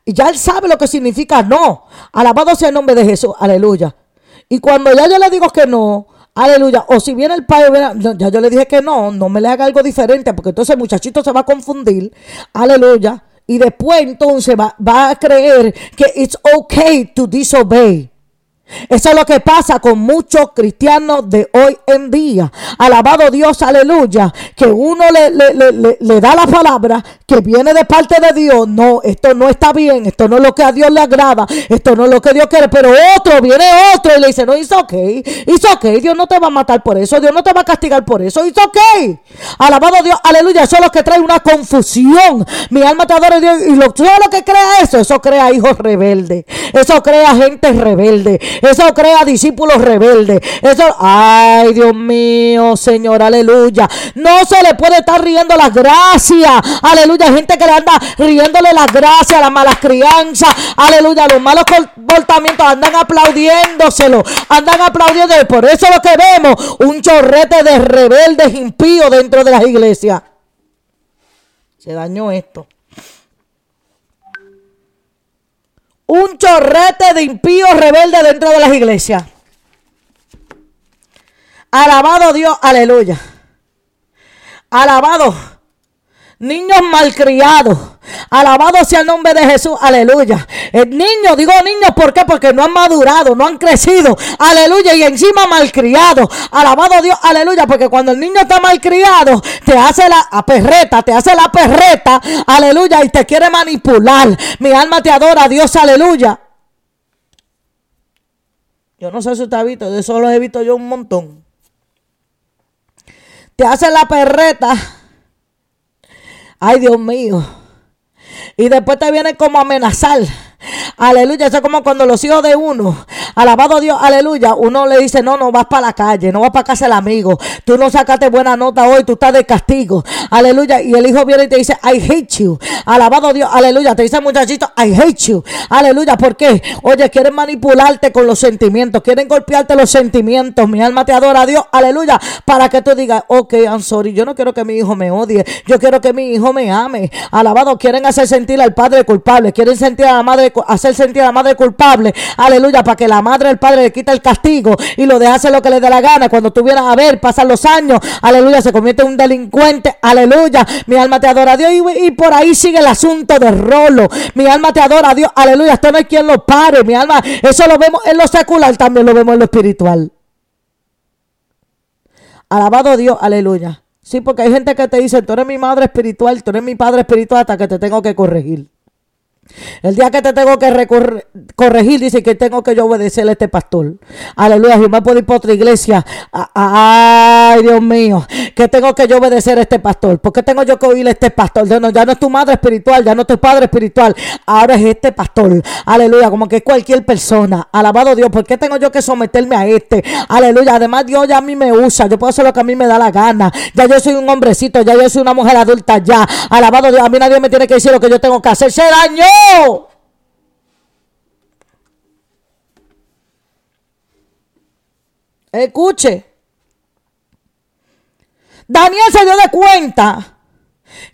Y ya él sabe lo que significa no. Alabado sea el nombre de Jesús. Aleluya. Y cuando ya yo le digo que no, aleluya. O si viene el padre, ya yo le dije que no, no me le haga algo diferente, porque entonces el muchachito se va a confundir. Aleluya. Y después entonces va, va a creer que it's okay to disobey. Eso es lo que pasa con muchos cristianos de hoy en día. Alabado Dios, aleluya. Que uno le, le, da la palabra que viene de parte de Dios. No, esto no está bien. Esto no es lo que a Dios le agrada. Esto no es lo que Dios quiere. Pero otro, viene otro y le dice, no, hizo ok. Hizo ok. Dios no te va a matar por eso. Dios no te va a castigar por eso. Hizo ok. Alabado Dios, aleluya. Eso es lo que trae una confusión. Mi alma te adora Dios. Y lo, todo lo que crea eso, eso crea hijos rebeldes. Eso crea gente rebelde. Eso crea discípulos rebeldes. Eso, ay Dios mío, Señor, aleluya. No se le puede estar riendo las gracias. Aleluya. Gente que le anda riéndole las gracias, las malas crianzas. Aleluya. Los malos comportamientos andan aplaudiéndoselo. Andan aplaudiendo. Por eso lo que vemos, un chorrete de rebeldes impíos dentro de las iglesias. Se dañó esto. Un chorrete de impíos rebeldes dentro de las iglesias. Alabado Dios, aleluya. Alabado niños malcriados. Alabado sea el nombre de Jesús, aleluya. El niño, digo niños, ¿por qué? Porque no han madurado, no han crecido, aleluya, y encima malcriados. Alabado Dios, aleluya, porque cuando el niño está malcriado, te hace la perreta, te hace la perreta, aleluya, y te quiere manipular. Mi alma te adora, Dios, aleluya. Yo no sé si usted ha visto, de eso lo he visto yo un montón. Te hace la perreta Ay, Dios mío. Y después te viene como amenazar. Aleluya, eso es como cuando los hijos de uno, alabado Dios, aleluya, uno le dice, no, no vas para la calle, no vas para casa del amigo, tú no sacaste buena nota hoy, tú estás de castigo, aleluya, y el hijo viene y te dice, I hate you, alabado Dios, aleluya, te dice el muchachito, I hate you, aleluya, ¿por qué? Oye, quieren manipularte con los sentimientos, quieren golpearte los sentimientos, mi alma te adora a Dios, aleluya, para que tú digas, ok, I'm sorry, yo no quiero que mi hijo me odie, yo quiero que mi hijo me ame, alabado, quieren hacer sentir al padre culpable, quieren sentir a la madre hacer sentir a la madre culpable. Aleluya, para que la madre el padre le quita el castigo y lo deja hacer lo que le dé la gana. Cuando tú vienes a ver, pasan los años. Aleluya, se convierte en un delincuente. Aleluya, mi alma te adora a Dios. Y, por ahí sigue el asunto de rolo. Mi alma te adora a Dios. Aleluya, esto no hay quien lo pare. Mi alma, eso lo vemos en lo secular, también lo vemos en lo espiritual. Alabado Dios, aleluya. Sí, porque hay gente que te dice, tú eres mi madre espiritual, tú eres mi padre espiritual hasta que te tengo que corregir. El día que te tengo que corregir, dice que tengo que yo obedecerle a este pastor. Aleluya, yo me puedo ir para otra iglesia. Ay, Dios mío, que tengo que yo obedecer a este pastor. ¿Por qué tengo yo que oírle a este pastor? Ya no, ya no es tu madre espiritual, ya no es tu padre espiritual. Ahora es este pastor. Aleluya, como que es cualquier persona. Alabado Dios, ¿por qué tengo yo que someterme a este? Aleluya, además Dios ya a mí me usa. Yo puedo hacer lo que a mí me da la gana. Ya yo soy un hombrecito, ya yo soy una mujer adulta ya. Alabado Dios, a mí nadie me tiene que decir lo que yo tengo que hacer. Se dañó. Escuche. Daniel se dio de cuenta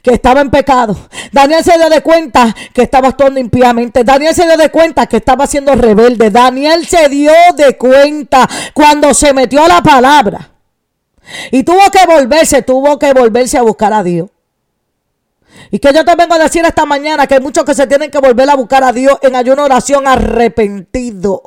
que estaba en pecado. Daniel se dio de cuenta que estaba actuando impíamente. Daniel se dio de cuenta que estaba siendo rebelde. Daniel se dio de cuenta cuando se metió a la palabra. Y tuvo que volverse, tuvo que volverse a buscar a Dios. Y que yo te vengo a decir esta mañana que hay muchos que se tienen que volver a buscar a Dios en ayuno oración arrepentido.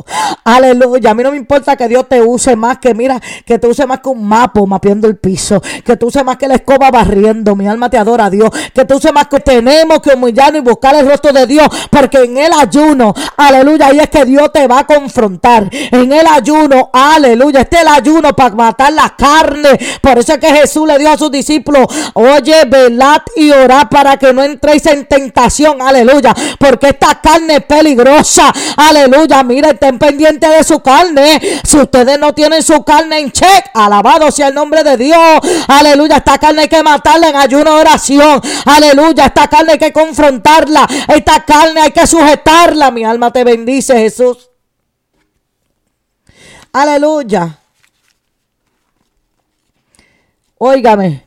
Aleluya. A mí no me importa que Dios te use más que, mira, que te use más que un mapo mapeando el piso. Que te use más que la escoba barriendo. Mi alma te adora a Dios. Que te use más que tenemos que humillarnos y buscar el rostro de Dios. Porque en el ayuno, aleluya, ahí es que Dios te va a confrontar. En el ayuno, aleluya. Este es el ayuno para matar la carne. Por eso es que Jesús le dio a sus discípulos, oye, velad y orad para que no entréis en tentación, aleluya, porque esta carne es peligrosa, aleluya, mira, estén pendientes de su carne, si ustedes no tienen su carne en check, alabado sea el nombre de Dios, aleluya, esta carne hay que matarla en ayuno oración, aleluya, esta carne hay que confrontarla, esta carne hay que sujetarla, mi alma te bendice Jesús, aleluya. Óigame,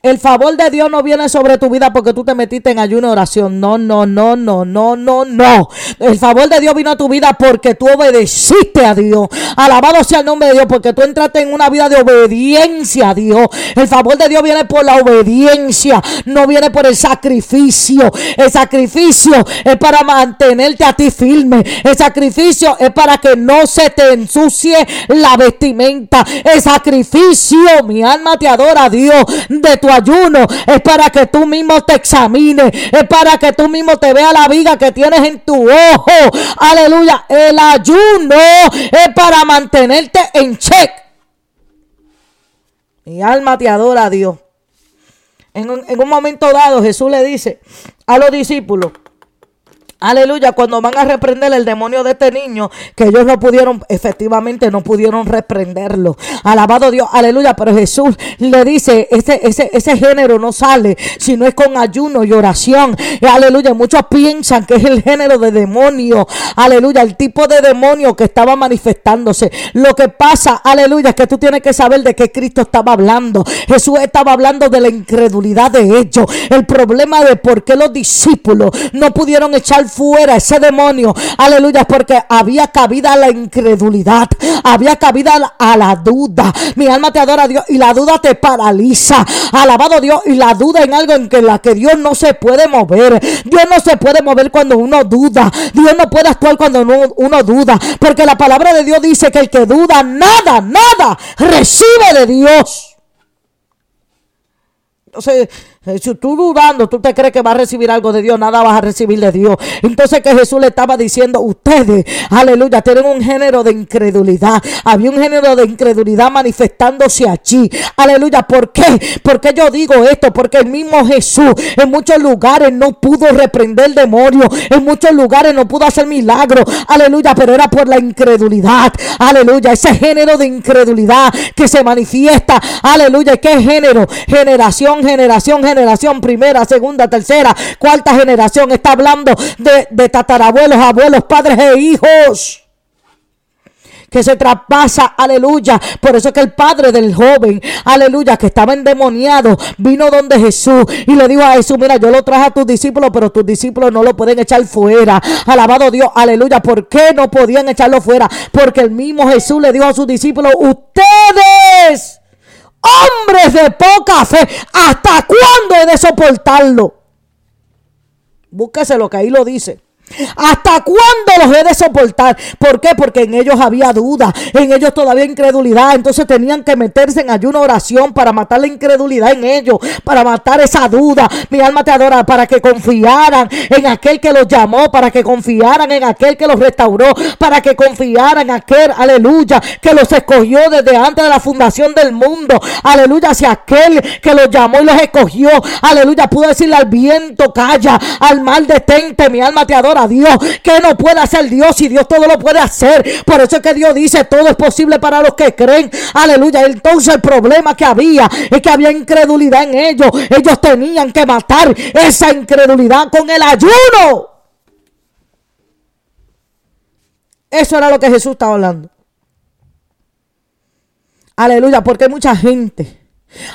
el favor de Dios no viene sobre tu vida porque tú te metiste en ayuno oración. No, no, no, no, no, no, no. El favor de Dios vino a tu vida porque tú obedeciste a Dios. Alabado sea el nombre de Dios porque tú entraste en una vida de obediencia a Dios. El favor de Dios viene por la obediencia, no viene por el sacrificio. El sacrificio es para mantenerte a ti firme. El sacrificio es para que no se te ensucie la vestimenta. El sacrificio, mi alma te adora Dios de tu ayuno es para que tú mismo te examines, es para que tú mismo te veas la viga que tienes en tu ojo. Aleluya. El ayuno es para mantenerte en check. Mi alma te adora a Dios. En un, en un momento dado Jesús le dice a los discípulos, Aleluya, cuando van a reprender el demonio de este niño, que ellos no pudieron, efectivamente no pudieron reprenderlo. Alabado Dios, aleluya, pero Jesús le dice, ese, ese, ese género no sale si no es con ayuno y oración. aleluya, muchos piensan que es el género de demonio. Aleluya, el tipo de demonio que estaba manifestándose. Lo que pasa, aleluya, es que tú tienes que saber de qué Cristo estaba hablando. Jesús estaba hablando de la incredulidad de ellos. El problema de por qué los discípulos no pudieron echar fuera ese demonio. Aleluya, porque había cabida a la incredulidad, había cabida a la duda. Mi alma te adora Dios y la duda te paraliza. Alabado Dios y la duda en algo en que la que Dios no se puede mover. Dios no se puede mover cuando uno duda. Dios no puede actuar cuando uno, uno duda, porque la palabra de Dios dice que el que duda nada, nada recibe de Dios. Entonces, si tú dudando, tú te crees que vas a recibir algo de Dios, nada vas a recibir de Dios. Entonces que Jesús le estaba diciendo, ustedes, aleluya, tienen un género de incredulidad. Había un género de incredulidad manifestándose allí. Aleluya, ¿por qué? Porque yo digo esto? Porque el mismo Jesús en muchos lugares no pudo reprender el demonio. En muchos lugares no pudo hacer milagros. Aleluya, pero era por la incredulidad. Aleluya, ese género de incredulidad que se manifiesta. Aleluya, ¿qué género? Generación, generación, generación generación, primera, segunda, tercera, cuarta generación. Está hablando de, tatarabuelos, abuelos, padres e hijos que se traspasa, aleluya. Por eso que el padre del joven, aleluya, que estaba endemoniado, vino donde Jesús y le dijo a Jesús, mira, yo lo traje a tus discípulos, pero tus discípulos no lo pueden echar fuera. Alabado Dios, aleluya. ¿Por qué no podían echarlo fuera? Porque el mismo Jesús le dijo a sus discípulos, ustedes hombres de poca fe, ¿hasta cuándo he de soportarlo? Búsquese lo que ahí lo dice. ¿Hasta cuándo los he de soportar? ¿Por qué? Porque en ellos había duda, en ellos todavía incredulidad. Entonces tenían que meterse en ayuno oración para matar la incredulidad en ellos, para matar esa duda. Mi alma te adora, para que confiaran en aquel que los llamó, para que confiaran en aquel que los restauró, para que confiaran en aquel, aleluya, que los escogió desde antes de la fundación del mundo. Aleluya, si aquel que los llamó y los escogió, aleluya, pudo decirle al viento, calla, al mal detente. Mi alma te adora Dios. que no puede hacer Dios y Dios todo lo puede hacer? Por eso es que Dios dice, todo es posible para los que creen. Aleluya. Entonces el problema que había es que había incredulidad en ellos. Ellos tenían que matar esa incredulidad con el ayuno. Eso era lo que Jesús estaba hablando. Aleluya, porque hay mucha gente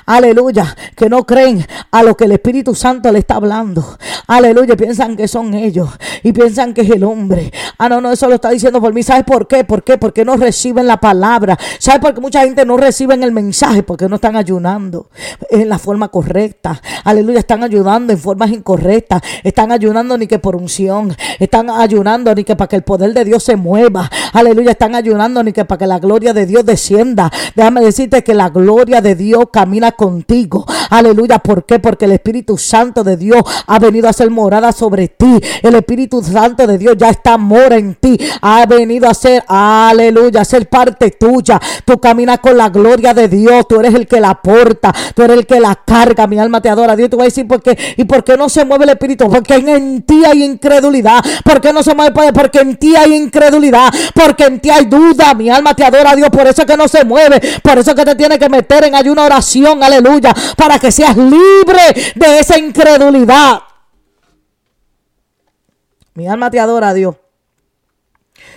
Aleluya, que no creen a lo que el Espíritu Santo le está hablando. Aleluya, piensan que son ellos y piensan que es el hombre. Ah, no, no, eso lo está diciendo por mí. ¿Sabes por qué? ¿Por qué? Porque no reciben la palabra. ¿Sabes por qué mucha gente no recibe el mensaje? Porque no están ayunando en la forma correcta. Aleluya, están ayudando en formas incorrectas. Están ayunando ni que por unción. Están ayunando ni que para que el poder de Dios se mueva. Aleluya, están ayunando ni que para que la gloria de Dios descienda. Déjame decirte que la gloria de Dios camina contigo. Aleluya, ¿por qué? Porque el Espíritu Santo de Dios ha venido a ser morada sobre ti. El Espíritu Santo de Dios ya está mora en ti. Ha venido a ser, aleluya, a ser parte tuya. Tú caminas con la gloria de Dios. Tú eres el que la porta. Tú eres el que la carga. Mi alma te adora. Dios te va a decir por qué. ¿Y por qué no se mueve el Espíritu? Porque en, ti hay incredulidad. ¿Por qué no se mueve? Porque en ti hay incredulidad. Porque en ti hay duda. Mi alma te adora, Dios. Por eso es que no se mueve. Por eso es que te tiene que meter en ayuna oración. Aleluya. Para que seas libre de esa incredulidad. Mi alma te adora, Dios.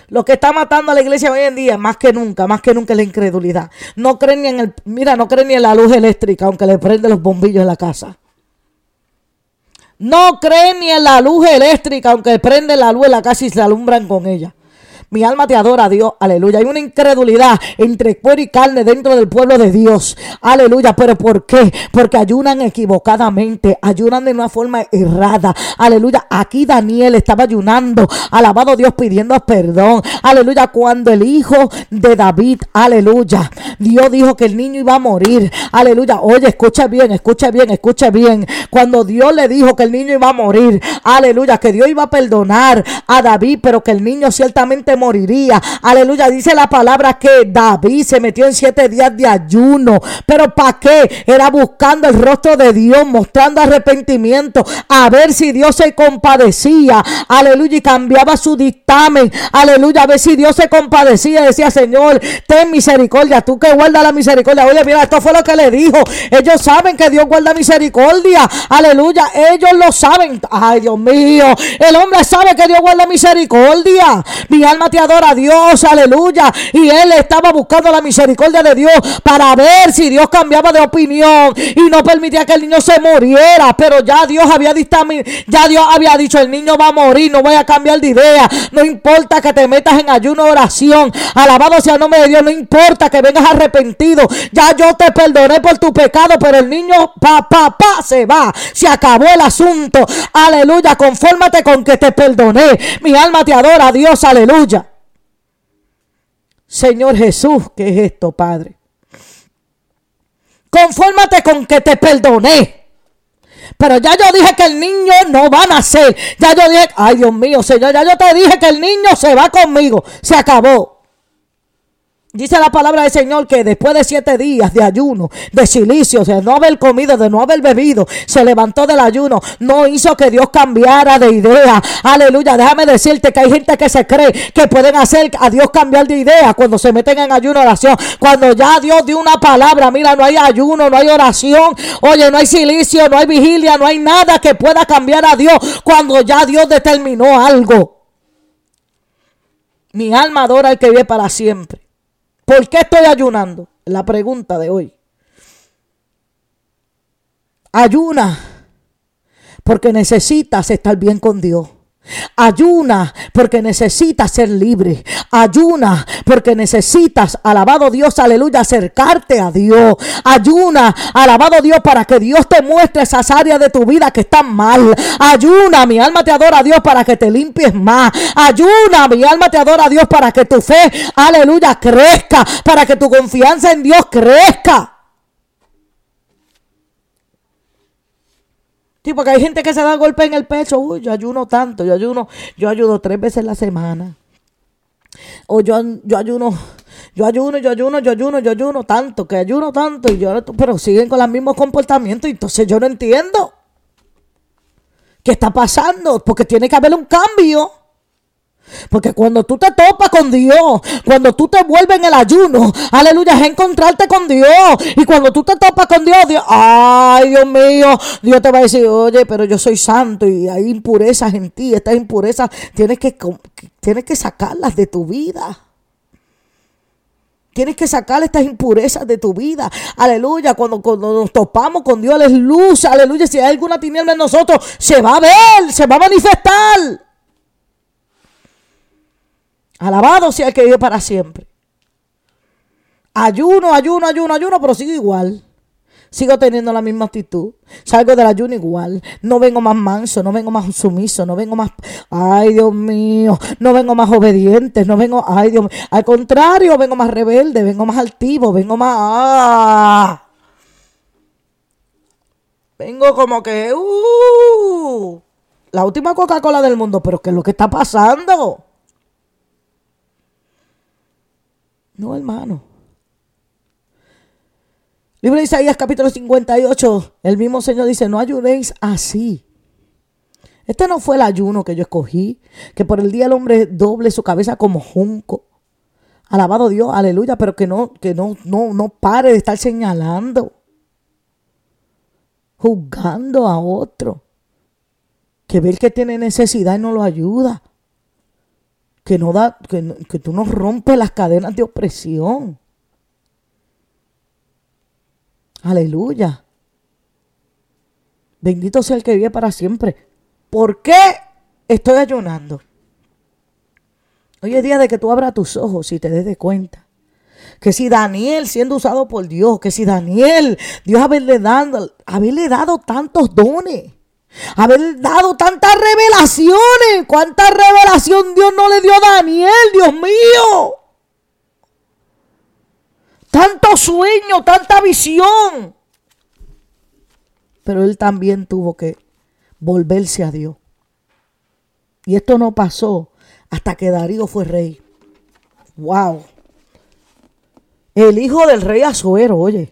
Lo que está matando a la iglesia hoy en día, más que nunca, más que nunca es la incredulidad. No creen ni en el, mira, no creen ni en la luz eléctrica, aunque le prende los bombillos en la casa. No creen ni en la luz eléctrica, aunque prende la luz en la casa y se alumbran con ella. Mi alma te adora, Dios. Aleluya. Hay una incredulidad entre cuero y carne dentro del pueblo de Dios. Aleluya. Pero ¿por qué? Porque ayunan equivocadamente. Ayunan de una forma errada. Aleluya. Aquí Daniel estaba ayunando. Alabado Dios pidiendo perdón. Aleluya. Cuando el hijo de David, aleluya. Dios dijo que el niño iba a morir. Aleluya. Oye, escucha bien, escucha bien, escucha bien. Cuando Dios le dijo que el niño iba a morir. Aleluya. Que Dios iba a perdonar a David, pero que el niño ciertamente moriría. Aleluya. Dice la palabra que David se metió en siete días de ayuno. Pero ¿para qué? Era buscando el rostro de Dios, mostrando arrepentimiento, a ver si Dios se compadecía. Aleluya. Y cambiaba su dictamen. Aleluya. A ver si Dios se compadecía. Decía, Señor, ten misericordia. Tú que guardas la misericordia. Oye, mira, esto fue lo que le dijo. Ellos saben que Dios guarda misericordia. Aleluya. Ellos lo saben. Ay, Dios mío. El hombre sabe que Dios guarda misericordia. Mi alma te adora a Dios, aleluya. Y él estaba buscando la misericordia de Dios para ver si Dios cambiaba de opinión y no permitía que el niño se muriera. Pero ya Dios había ya Dios había dicho, el niño va a morir, no voy a cambiar de idea. No importa que te metas en ayuno oración. Alabado sea el nombre de Dios, no importa que vengas arrepentido. Ya yo te perdoné por tu pecado, pero el niño, pa, pa, pa, se va. Se acabó el asunto. Aleluya, confórmate con que te perdoné. Mi alma te adora, Dios, aleluya. Señor Jesús, ¿qué es esto, Padre? Confórmate con que te perdoné. Pero ya yo dije que el niño no va a nacer. Ya yo dije, ay Dios mío, Señor, ya yo te dije que el niño se va conmigo. Se acabó. Dice la palabra del Señor que después de siete días de ayuno, de silicio, de no haber comido, de no haber bebido, se levantó del ayuno. No hizo que Dios cambiara de idea. Aleluya. Déjame decirte que hay gente que se cree que pueden hacer a Dios cambiar de idea cuando se meten en ayuno oración. Cuando ya Dios dio una palabra, mira, no hay ayuno, no hay oración. Oye, no hay silicio, no hay vigilia, no hay nada que pueda cambiar a Dios cuando ya Dios determinó algo. Mi alma adora al que vive para siempre. ¿Por qué estoy ayunando? La pregunta de hoy. Ayuna porque necesitas estar bien con Dios. Ayuna porque necesitas ser libre. Ayuna porque necesitas, alabado Dios, aleluya, acercarte a Dios. Ayuna, alabado Dios, para que Dios te muestre esas áreas de tu vida que están mal. Ayuna, mi alma te adora a Dios para que te limpies más. Ayuna, mi alma te adora a Dios para que tu fe, aleluya, crezca. Para que tu confianza en Dios crezca. Sí, porque hay gente que se da golpe en el pecho. Uy, yo ayuno tanto, yo ayuno, yo ayuno tres veces la semana. O yo, yo ayuno, yo ayuno, yo ayuno, yo ayuno, yo ayuno tanto, que ayuno tanto, y yo, pero siguen con los mismos comportamientos, y entonces yo no entiendo. ¿Qué está pasando? Porque tiene que haber un cambio. Porque cuando tú te topas con Dios, cuando tú te vuelves en el ayuno, aleluya, es encontrarte con Dios. Y cuando tú te topas con Dios, Dios, ay Dios mío, Dios te va a decir, oye, pero yo soy santo y hay impurezas en ti, estas impurezas tienes que, tienes que sacarlas de tu vida. Tienes que sacar estas impurezas de tu vida. Aleluya. Cuando, cuando nos topamos con Dios, Él luz. Aleluya. Si hay alguna tiniebla en nosotros, se va a ver, se va a manifestar. Alabado sea el que vive para siempre. Ayuno, ayuno, ayuno, ayuno, pero sigo igual. Sigo teniendo la misma actitud. Salgo del ayuno igual. No vengo más manso, no vengo más sumiso, no vengo más. Ay, Dios mío. No vengo más obediente, no vengo. Ay, Dios mío. Al contrario, vengo más rebelde, vengo más altivo, vengo más. ¡Ah! Vengo como que. Uh, la última Coca-Cola del mundo. Pero ¿qué es lo que está pasando? No, hermano. Libro de Isaías capítulo 58, el mismo Señor dice, no ayudéis así. Este no fue el ayuno que yo escogí, que por el día el hombre doble su cabeza como junco. Alabado Dios, aleluya, pero que no, que no, no, no pare de estar señalando, juzgando a otro, que ve el que tiene necesidad y no lo ayuda, que no da, que, que tú no rompes las cadenas de opresión. Aleluya. Bendito sea el que vive para siempre. ¿Por qué estoy ayunando? Hoy es día de que tú abras tus ojos y te des de cuenta. Que si Daniel siendo usado por Dios, que si Daniel, Dios haberle dado, haberle dado tantos dones, haberle dado tantas revelaciones, cuánta revelación Dios no le dio a Daniel, Dios mío tanto sueño, tanta visión. Pero él también tuvo que volverse a Dios. Y esto no pasó hasta que Darío fue rey. Wow. El hijo del rey Azuero, oye.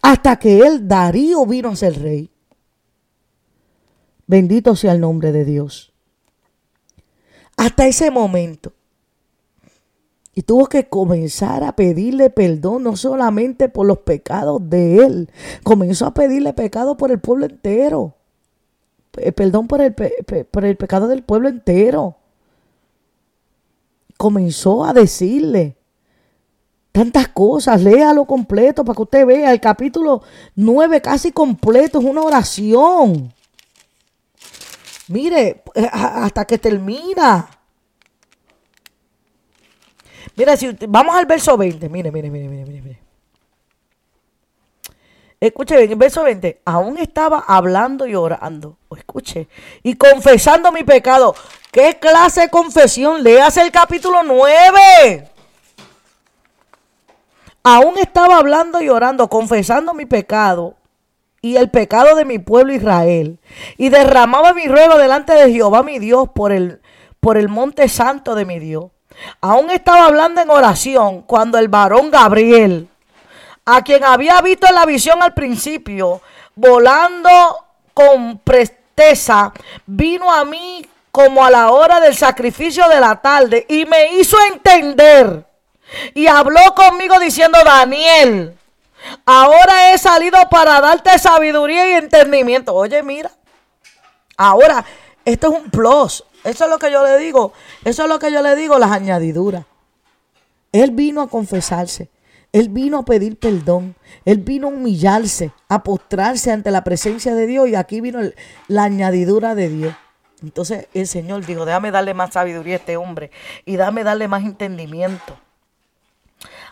Hasta que él, Darío, vino a ser rey. Bendito sea el nombre de Dios. Hasta ese momento. Y tuvo que comenzar a pedirle perdón, no solamente por los pecados de él, comenzó a pedirle pecado por el pueblo entero. Perdón por el, por el pecado del pueblo entero. Comenzó a decirle tantas cosas, léalo completo para que usted vea. El capítulo 9 casi completo es una oración. Mire, eh, hasta que termina. Mira, si vamos al verso 20. Mire, mire, mire, mire, mire. Escuche bien, el verso 20. Aún estaba hablando y orando. escuche. Y confesando mi pecado. ¿Qué clase de confesión? Léase el capítulo 9. Aún estaba hablando y orando, confesando mi pecado y el pecado de mi pueblo Israel. Y derramaba mi ruego delante de Jehová mi Dios por el, por el monte santo de mi Dios. Aún estaba hablando en oración cuando el varón Gabriel, a quien había visto en la visión al principio, volando con presteza, vino a mí como a la hora del sacrificio de la tarde y me hizo entender. Y habló conmigo diciendo, Daniel, ahora he salido para darte sabiduría y entendimiento. Oye, mira, ahora, esto es un plus. Eso es lo que yo le digo. Eso es lo que yo le digo, las añadiduras. Él vino a confesarse. Él vino a pedir perdón. Él vino a humillarse, a postrarse ante la presencia de Dios. Y aquí vino la añadidura de Dios. Entonces el Señor dijo, déjame darle más sabiduría a este hombre y dame darle más entendimiento.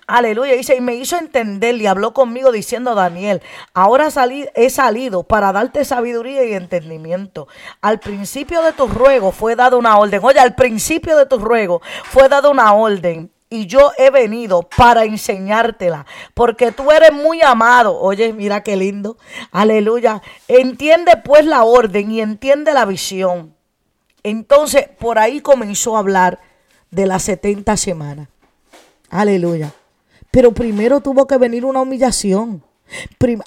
Aleluya. Dice, y me hizo entender y habló conmigo diciendo, Daniel, ahora salí, he salido para darte sabiduría y entendimiento. Al principio de tu ruego fue dada una orden. Oye, al principio de tu ruego fue dada una orden y yo he venido para enseñártela, porque tú eres muy amado. Oye, mira qué lindo. Aleluya. Entiende pues la orden y entiende la visión. Entonces, por ahí comenzó a hablar de las 70 semanas. Aleluya. Pero primero tuvo que venir una humillación.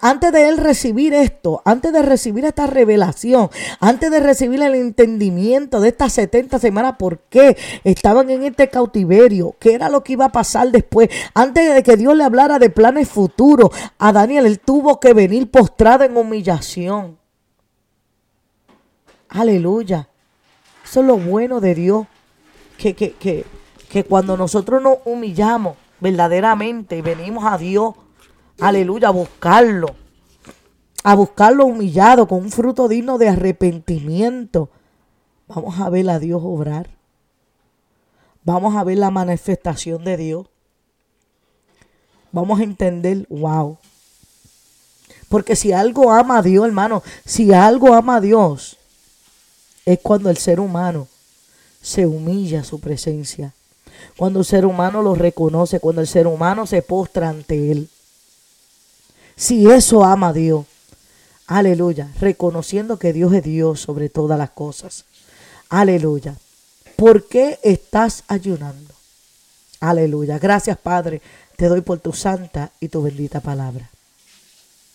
Antes de él recibir esto, antes de recibir esta revelación, antes de recibir el entendimiento de estas 70 semanas, por qué estaban en este cautiverio, qué era lo que iba a pasar después, antes de que Dios le hablara de planes futuros, a Daniel él tuvo que venir postrado en humillación. Aleluya. Eso es lo bueno de Dios, que, que, que, que cuando nosotros nos humillamos, verdaderamente venimos a Dios, aleluya, a buscarlo, a buscarlo humillado con un fruto digno de arrepentimiento, vamos a ver a Dios obrar. Vamos a ver la manifestación de Dios. Vamos a entender, wow. Porque si algo ama a Dios, hermano, si algo ama a Dios, es cuando el ser humano se humilla a su presencia. Cuando el ser humano lo reconoce, cuando el ser humano se postra ante Él. Si eso ama a Dios, aleluya, reconociendo que Dios es Dios sobre todas las cosas. Aleluya. ¿Por qué estás ayunando? Aleluya. Gracias, Padre. Te doy por tu santa y tu bendita palabra.